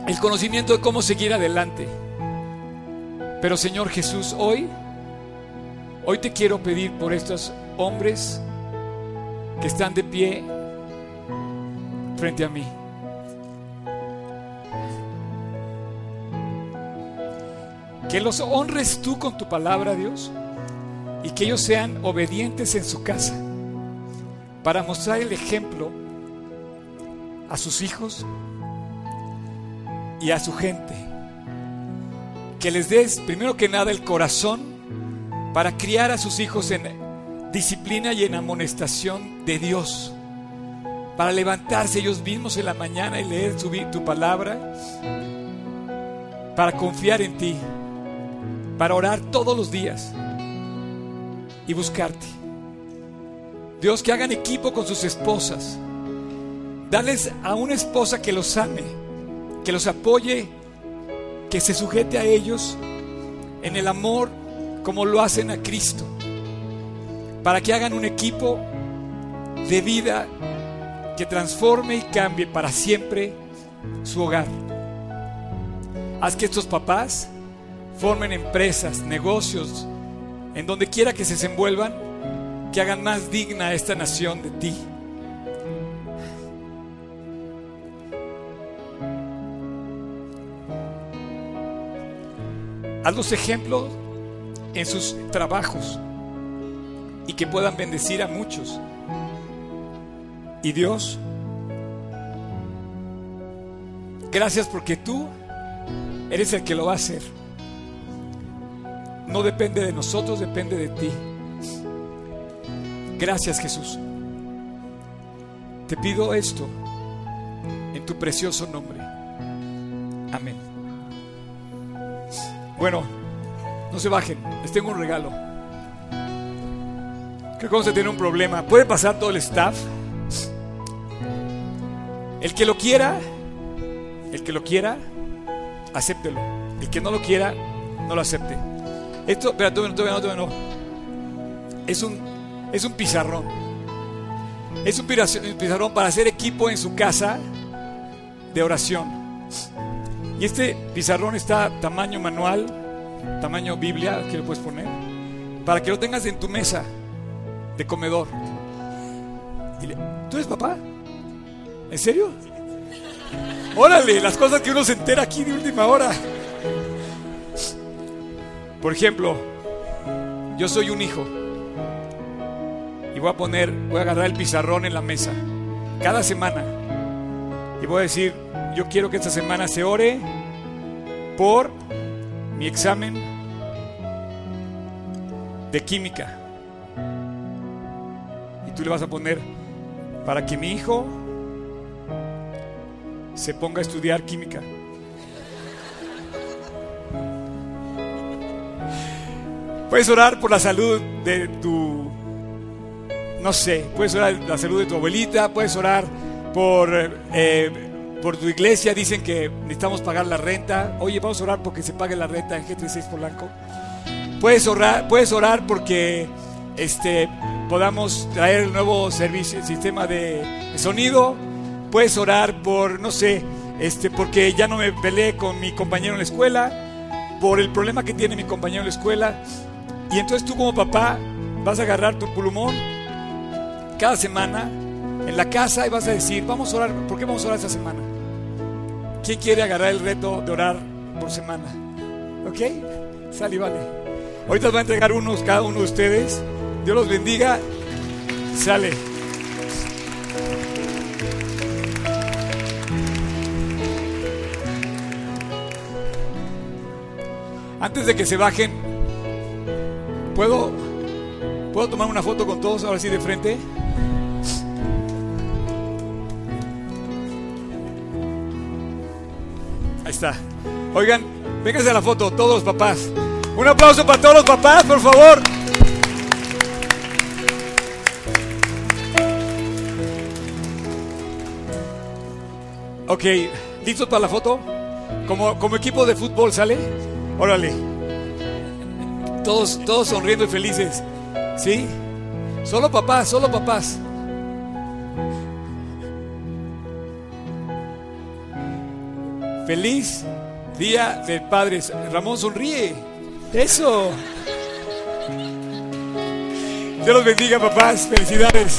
el conocimiento de cómo seguir adelante. Pero Señor Jesús, hoy, hoy te quiero pedir por estos hombres que están de pie frente a mí. Que los honres tú con tu palabra, Dios, y que ellos sean obedientes en su casa para mostrar el ejemplo a sus hijos y a su gente. Que les des, primero que nada, el corazón para criar a sus hijos en disciplina y en amonestación de Dios. Para levantarse ellos mismos en la mañana y leer tu, tu palabra. Para confiar en ti para orar todos los días y buscarte. Dios, que hagan equipo con sus esposas. Dales a una esposa que los ame, que los apoye, que se sujete a ellos en el amor como lo hacen a Cristo. Para que hagan un equipo de vida que transforme y cambie para siempre su hogar. Haz que estos papás formen empresas, negocios, en donde quiera que se desenvuelvan, que hagan más digna esta nación de ti. Haz los ejemplos en sus trabajos y que puedan bendecir a muchos. Y Dios, gracias porque tú eres el que lo va a hacer no depende de nosotros, depende de ti. Gracias Jesús. Te pido esto en tu precioso nombre. Amén. Bueno, no se bajen, les tengo un regalo. Creo que vamos a tener un problema. ¿Puede pasar todo el staff? El que lo quiera, el que lo quiera, acéptelo. El que no lo quiera, no lo acepte. Esto, espera, todavía no, no, todavía no. Es un, es un pizarrón. Es un pizarrón para hacer equipo en su casa de oración. Y este pizarrón está tamaño manual, tamaño Biblia, que lo puedes poner, para que lo tengas en tu mesa de comedor. ¿Tú eres papá? ¿En serio? Órale, las cosas que uno se entera aquí de última hora. Por ejemplo, yo soy un hijo y voy a poner, voy a agarrar el pizarrón en la mesa cada semana y voy a decir, yo quiero que esta semana se ore por mi examen de química. Y tú le vas a poner para que mi hijo se ponga a estudiar química. Puedes orar por la salud de tu, no sé, puedes orar por la salud de tu abuelita, puedes orar por, eh, por tu iglesia, dicen que necesitamos pagar la renta. Oye, vamos a orar porque se pague la renta en G36 Polanco. Puedes orar, puedes orar porque este, podamos traer el nuevo servicio, sistema de sonido. Puedes orar por, no sé, este, porque ya no me peleé con mi compañero en la escuela, por el problema que tiene mi compañero en la escuela. Y entonces tú como papá vas a agarrar tu pulmón cada semana en la casa y vas a decir, vamos a orar, ¿por qué vamos a orar esta semana? ¿Quién quiere agarrar el reto de orar por semana? ¿Ok? Sale y vale. Ahorita os va a entregar unos cada uno de ustedes. Dios los bendiga. Sale. Antes de que se bajen, ¿puedo, ¿puedo tomar una foto con todos ahora sí de frente? Ahí está. Oigan, vénganse a la foto, todos los papás. Un aplauso para todos los papás, por favor. Ok, ¿listos para la foto? Como, como equipo de fútbol, ¿sale? Órale. Todos, todos sonriendo y felices. ¿Sí? Solo papás, solo papás. Feliz Día del Padre. Ramón sonríe. Eso. Dios los bendiga, papás. Felicidades.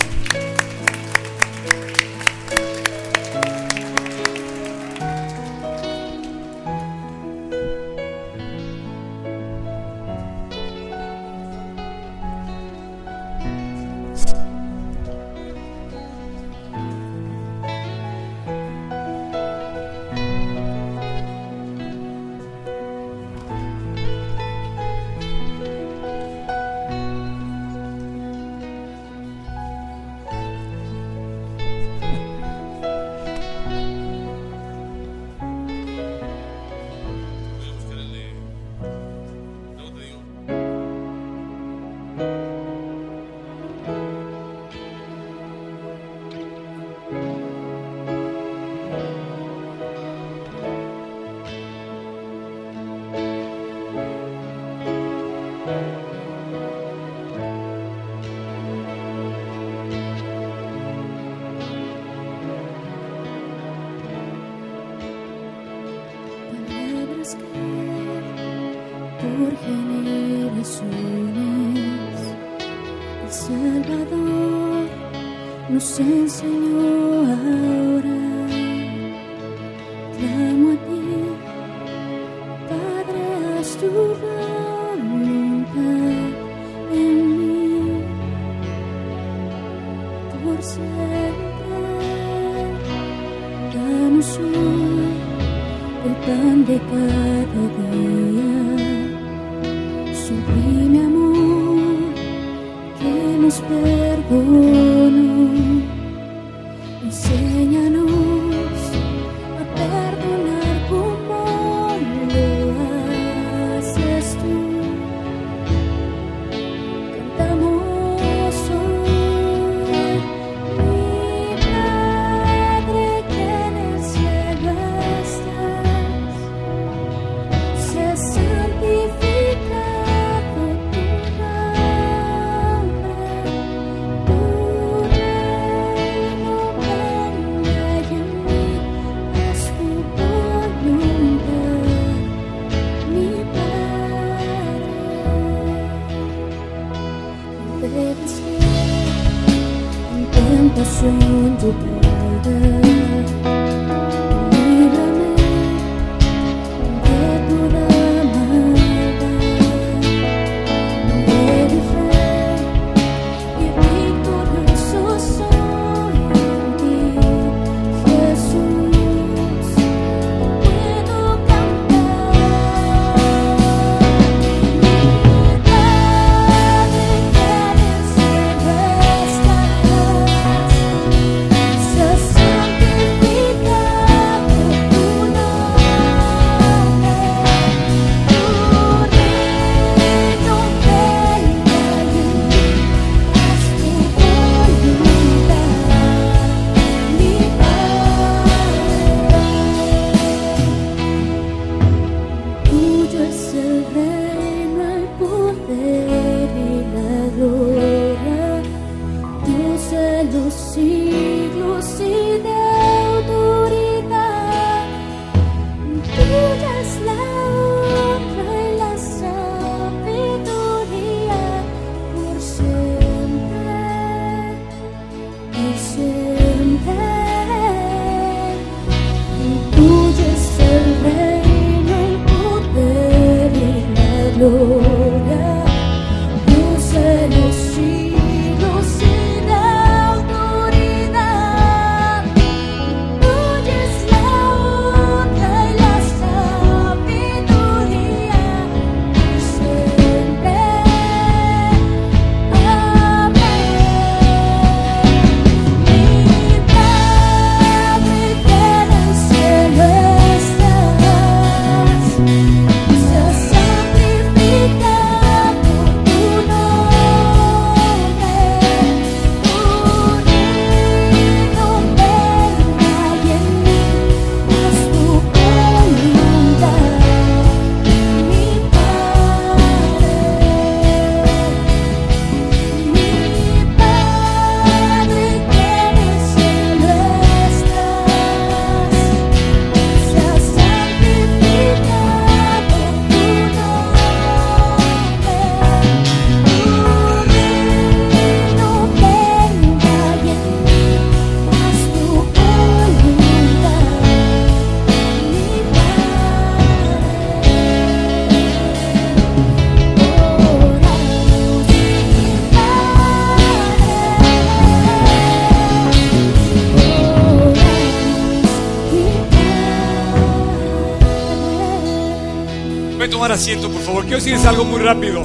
Asiento, por favor. Quiero decirles algo muy rápido.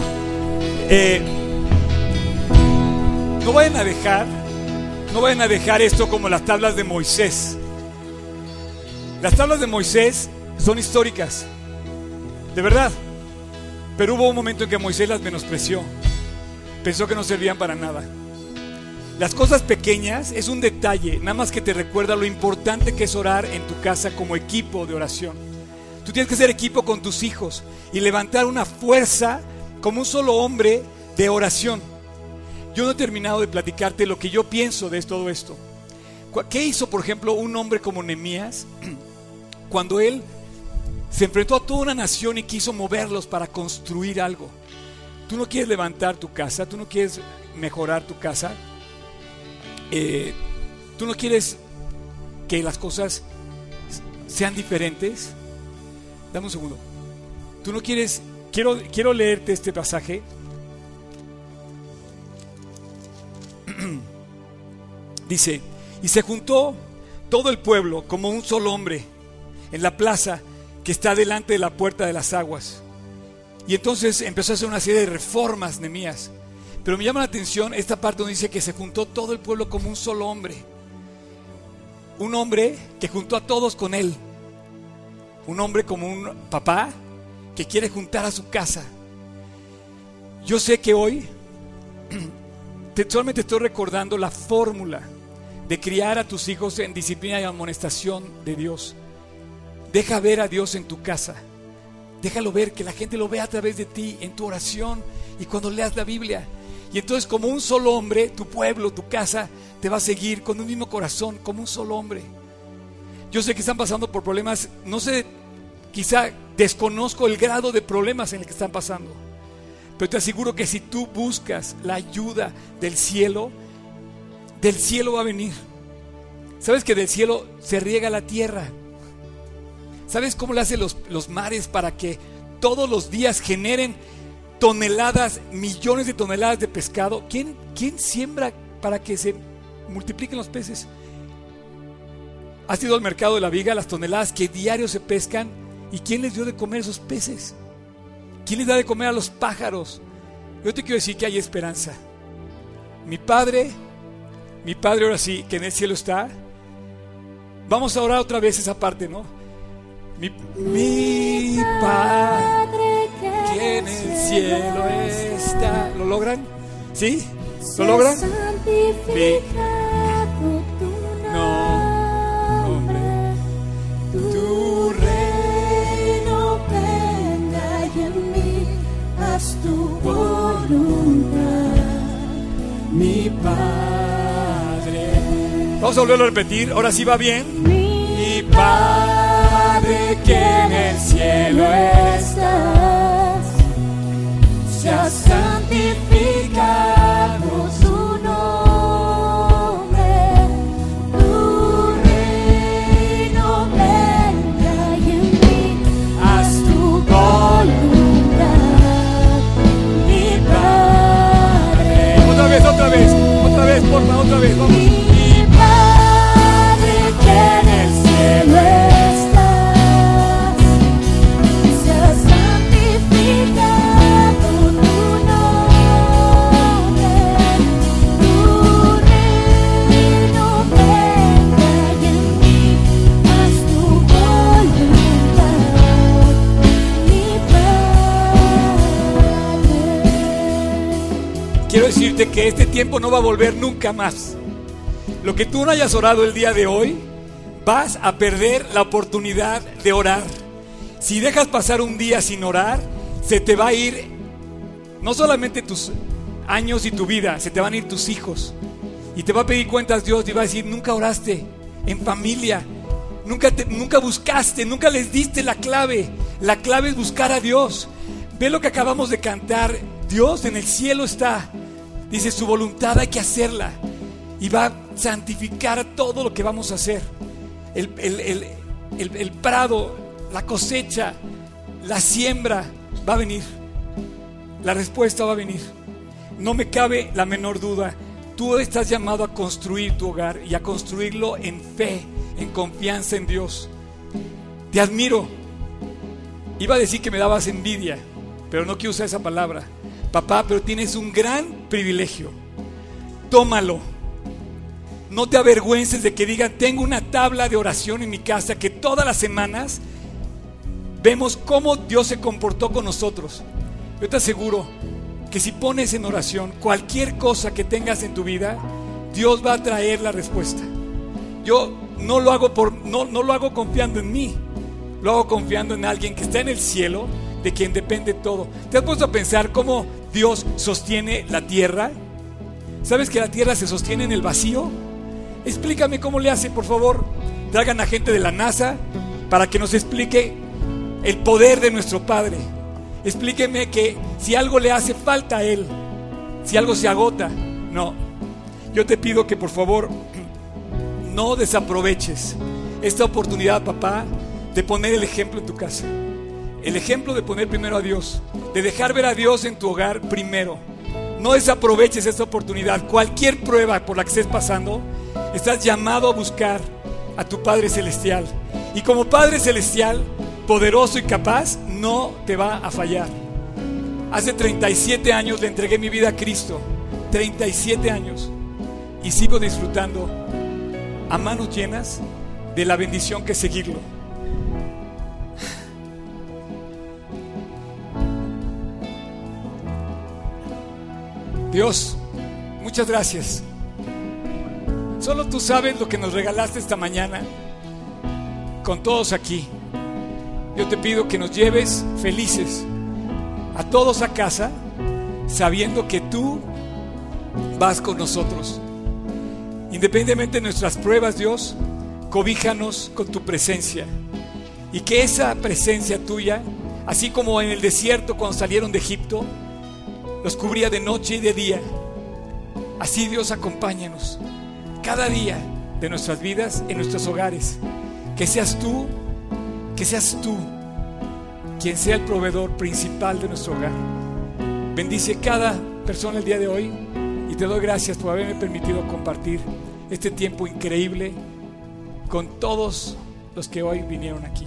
Eh, no vayan a dejar, no vayan a dejar esto como las tablas de Moisés. Las tablas de Moisés son históricas, de verdad. Pero hubo un momento en que Moisés las menospreció. Pensó que no servían para nada. Las cosas pequeñas es un detalle, nada más que te recuerda lo importante que es orar en tu casa como equipo de oración. Tú tienes que ser equipo con tus hijos y levantar una fuerza como un solo hombre de oración. Yo no he terminado de platicarte lo que yo pienso de todo esto. ¿Qué hizo, por ejemplo, un hombre como Nehemías cuando él se enfrentó a toda una nación y quiso moverlos para construir algo? Tú no quieres levantar tu casa, tú no quieres mejorar tu casa, eh, tú no quieres que las cosas sean diferentes. Dame un segundo. Tú no quieres, quiero, quiero leerte este pasaje. Dice, y se juntó todo el pueblo como un solo hombre en la plaza que está delante de la puerta de las aguas. Y entonces empezó a hacer una serie de reformas, Nemías. Pero me llama la atención esta parte donde dice que se juntó todo el pueblo como un solo hombre. Un hombre que juntó a todos con él. Un hombre como un papá que quiere juntar a su casa. Yo sé que hoy te, solamente estoy recordando la fórmula de criar a tus hijos en disciplina y amonestación de Dios. Deja ver a Dios en tu casa. Déjalo ver, que la gente lo vea a través de ti, en tu oración y cuando leas la Biblia. Y entonces como un solo hombre, tu pueblo, tu casa, te va a seguir con un mismo corazón, como un solo hombre. Yo sé que están pasando por problemas, no sé, quizá desconozco el grado de problemas en el que están pasando. Pero te aseguro que si tú buscas la ayuda del cielo, del cielo va a venir. ¿Sabes que del cielo se riega la tierra? ¿Sabes cómo le hacen los, los mares para que todos los días generen toneladas, millones de toneladas de pescado? ¿Quién, quién siembra para que se multipliquen los peces? ¿Has ido al mercado de la viga las toneladas que diario se pescan? ¿Y quién les dio de comer esos peces? ¿Quién les da de comer a los pájaros? Yo te quiero decir que hay esperanza. Mi Padre, mi Padre ahora sí, que en el cielo está. Vamos a orar otra vez esa parte, ¿no? Mi, mi Padre que en el cielo está. ¿Lo logran? ¿Sí? ¿Lo logran? No,
voluntad.
mi Padre. Vamos a volverlo a repetir. Ahora sí va bien. Mi Padre que en el cielo
estás, sea santificado
otra vez. Vamos.
Mi Padre que en el cielo estás, sea santificado tu nombre, tu reino venga y en mí haz tu voluntad, mi Padre.
Quiero decirte que este tiempo no va a volver nunca más. Lo que tú no hayas orado el día de hoy, vas a perder la oportunidad de orar. Si dejas pasar un día sin orar, se te va a ir no solamente tus años y tu vida, se te van a ir tus hijos. Y te va a pedir cuentas Dios y va a decir, nunca oraste en familia, nunca, nunca buscaste, nunca les diste la clave. La clave es buscar a Dios. Ve lo que acabamos de cantar. Dios en el cielo está. Dice, su voluntad hay que hacerla. Y va a santificar todo lo que vamos a hacer. El, el- el- el- prado, la cosecha, la siembra va a venir. La respuesta va a venir. No me cabe la menor duda. Tú estás llamado a construir tu hogar y a construirlo en fe, en confianza en Dios. Te admiro. Iba a decir que me dabas envidia, pero no quiero usar esa palabra. Papá, pero tienes un gran privilegio. Tómalo. No te avergüences de que digan, tengo una tabla de oración en mi casa que todas las semanas vemos cómo Dios se comportó con nosotros. Yo te aseguro que si pones en oración cualquier cosa que tengas en tu vida, Dios va a traer la respuesta. Yo no lo hago por no, no lo hago confiando en mí. Lo hago confiando en alguien que está en el cielo, de quien depende todo. ¿Te has puesto a pensar cómo Dios sostiene la tierra? ¿Sabes que la tierra se sostiene en el vacío? Explícame cómo le hace, por favor. Traigan a gente de la NASA para que nos explique el poder de nuestro Padre. Explíqueme que si algo le hace falta a Él, si algo se agota, no. Yo te pido que por favor no desaproveches esta oportunidad, papá, de poner el ejemplo en tu casa. El ejemplo de poner primero a Dios, de dejar ver a Dios en tu hogar primero. No desaproveches esta oportunidad. Cualquier prueba por la que estés pasando, estás llamado a buscar a tu Padre Celestial. Y como Padre Celestial, poderoso y capaz, no te va a fallar. Hace 37 años le entregué mi vida a Cristo. 37 años. Y sigo disfrutando a manos llenas de la bendición que seguirlo. Dios, muchas gracias. Solo tú sabes lo que nos regalaste esta mañana con todos aquí. Yo te pido que nos lleves felices a todos a casa, sabiendo que tú vas con nosotros. Independientemente de nuestras pruebas, Dios, cobíjanos con tu presencia. Y que esa presencia tuya, así como en el desierto cuando salieron de Egipto, los cubría de noche y de día. Así Dios acompáñanos cada día de nuestras vidas en nuestros hogares. Que seas tú, que seas tú quien sea el proveedor principal de nuestro hogar. Bendice cada persona el día de hoy y te doy gracias por haberme permitido compartir este tiempo increíble con todos los que hoy vinieron aquí.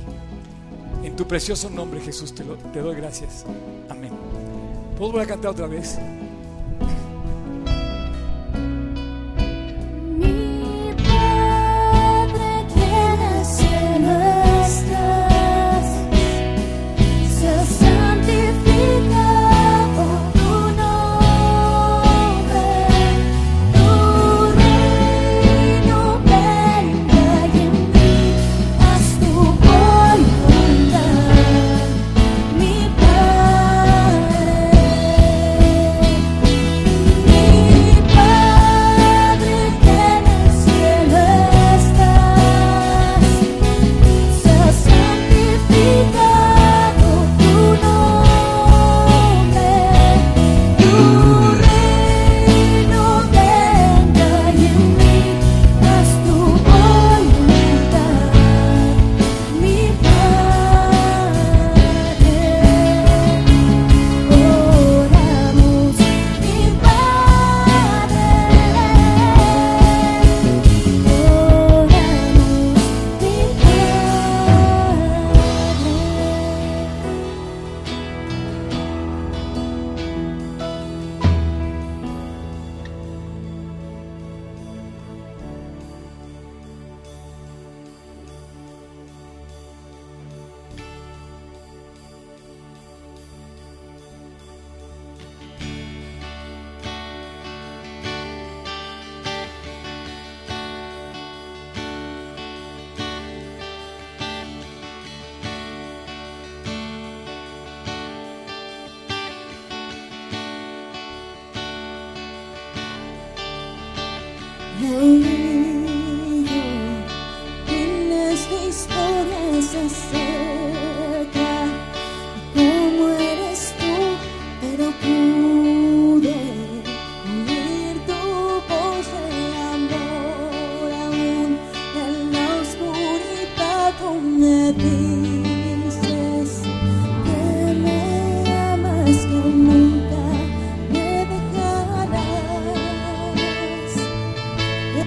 En tu precioso nombre, Jesús, te, lo- te doy gracias. Amén. ¿Puedo volver a cantar otra vez?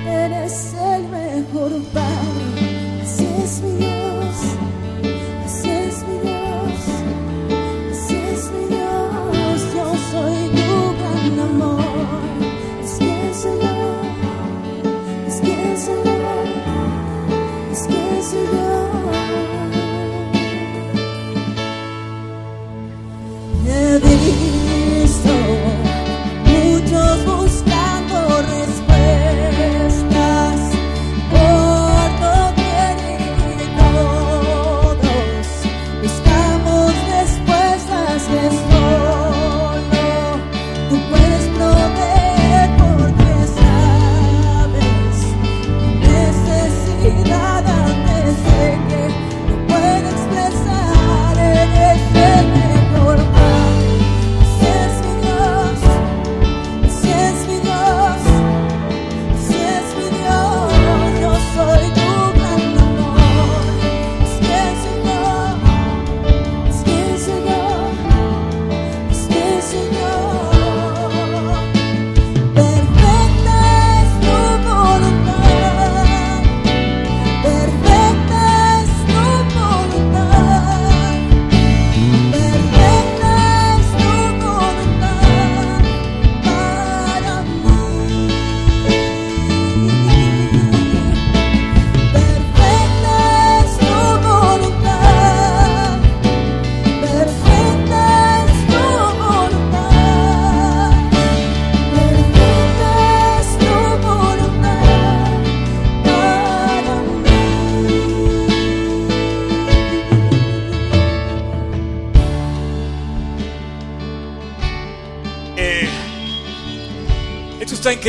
eres el mejor Padre. Así es mi Dios, así es mi Dios, así es mi Dios. Yo soy tu gran amor. Es que el Señor, es que el Señor, es que
el Señor. Me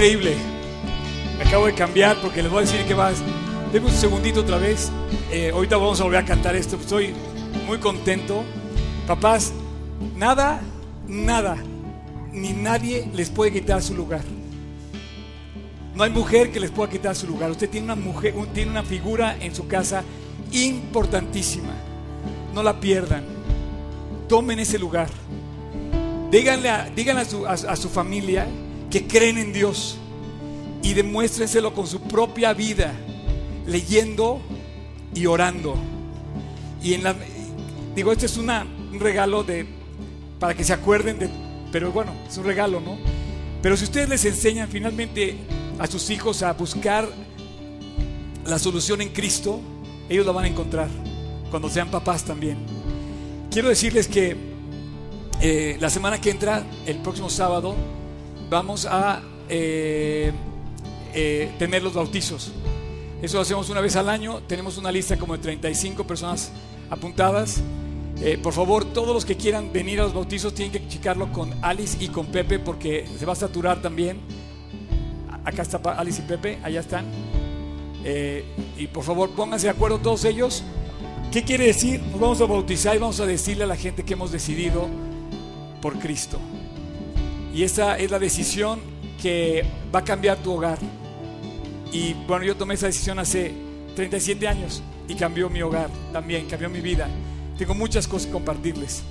increíble. Me acabo de cambiar porque les voy a decir que vas. Denme un segundito otra vez. Eh, ahorita vamos a volver a cantar esto. Estoy muy contento. Papás, nada, nada, ni nadie les puede quitar su lugar. No hay mujer que les pueda quitar su lugar. Usted tiene una mujer, tiene una figura en su casa importantísima. No la pierdan. Tomen ese lugar. Díganle, díganle a su familia que creen en Dios y demuéstrenselo con su propia vida, leyendo y orando. Y en la, digo, este es una- un regalo de, para que se acuerden de, pero bueno, es un regalo, ¿no? Pero si ustedes les enseñan finalmente a sus hijos a buscar la solución en Cristo, ellos la van a encontrar cuando sean papás también. Quiero decirles que eh, la semana que entra, el próximo sábado, vamos a eh, eh, tener los bautizos. Eso lo hacemos una vez al año. Tenemos una lista como de 35 personas apuntadas. Eh, por favor, todos los que quieran venir a los bautizos tienen que checarlo con Alice y con Pepe porque se va a saturar también. Acá está Alice y Pepe, allá están. Y por favor, pónganse de acuerdo todos ellos. ¿Qué quiere decir? Nos vamos a bautizar y vamos a decirle a la gente que hemos decidido por Cristo. Y esa es la decisión que va a cambiar tu hogar. Y bueno, yo tomé esa decisión hace 37 años y cambió mi hogar también, cambió mi vida. Tengo muchas cosas que compartirles.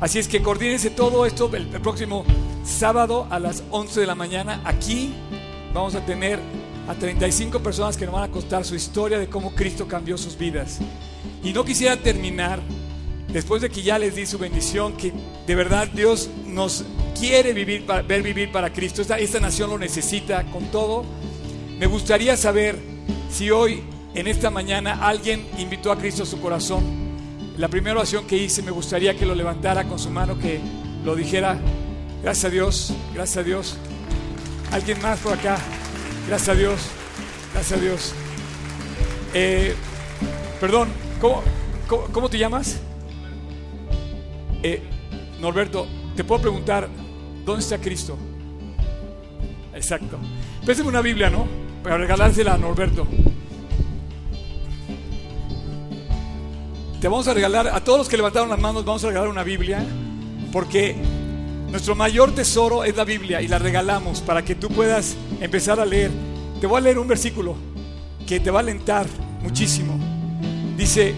Así es que coordínense todo esto el, el próximo sábado a las 11 de la mañana. Aquí vamos a tener a 35 personas que nos van a contar su historia de cómo Cristo cambió sus vidas. Y no quisiera terminar después de que ya les di su bendición, que de verdad Dios nos quiere vivir ver vivir para Cristo. Esta, esta nación lo necesita con todo. Me gustaría saber si hoy, en esta mañana, alguien invitó a Cristo a su corazón. La primera oración que hice, me gustaría que lo levantara con su mano, que lo dijera, gracias a Dios, gracias a Dios. Alguien más por acá, gracias a Dios, gracias a Dios. Eh, perdón, ¿cómo, cómo, cómo te llamas? Eh, Norberto, te puedo preguntar, ¿dónde está Cristo? Exacto. Préstame una Biblia, ¿no? Para regalársela a Norberto. Te vamos a regalar, a todos los que levantaron las manos, vamos a regalar una Biblia, porque nuestro mayor tesoro es la Biblia y la regalamos para que tú puedas empezar a leer. Te voy a leer un versículo que te va a alentar muchísimo. Dice,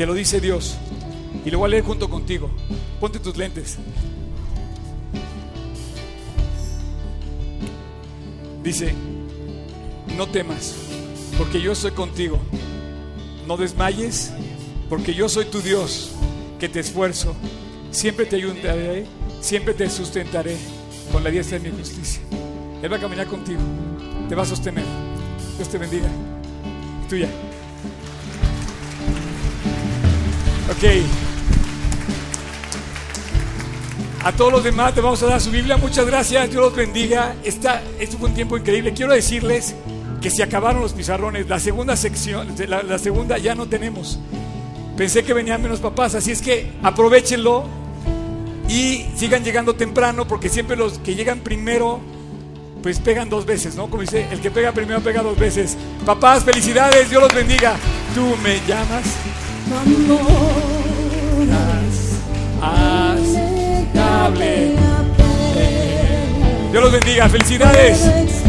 te lo dice Dios, y lo voy a leer junto contigo. Ponte tus lentes. Dice, no temas, porque yo soy contigo. No desmayes, porque yo soy tu Dios, que te esfuerzo. Siempre te ayudaré, siempre te sustentaré con la diestra de mi justicia. Él va a caminar contigo, te va a sostener.
Dios te bendiga. Tuya. Ok. A todos los demás te vamos a dar su Biblia. Muchas gracias. Dios los bendiga. Esta, esto fue un tiempo increíble. Quiero decirles que se acabaron los pizarrones. La segunda sección, la, la segunda ya no tenemos. Pensé que venían menos papás, así es que aprovechenlo y sigan llegando temprano porque siempre los que llegan primero pues pegan dos veces, ¿no? Como dice, el que pega primero pega dos veces. Papás, felicidades, Dios los bendiga. Tú me llamas. Dios los bendiga, felicidades.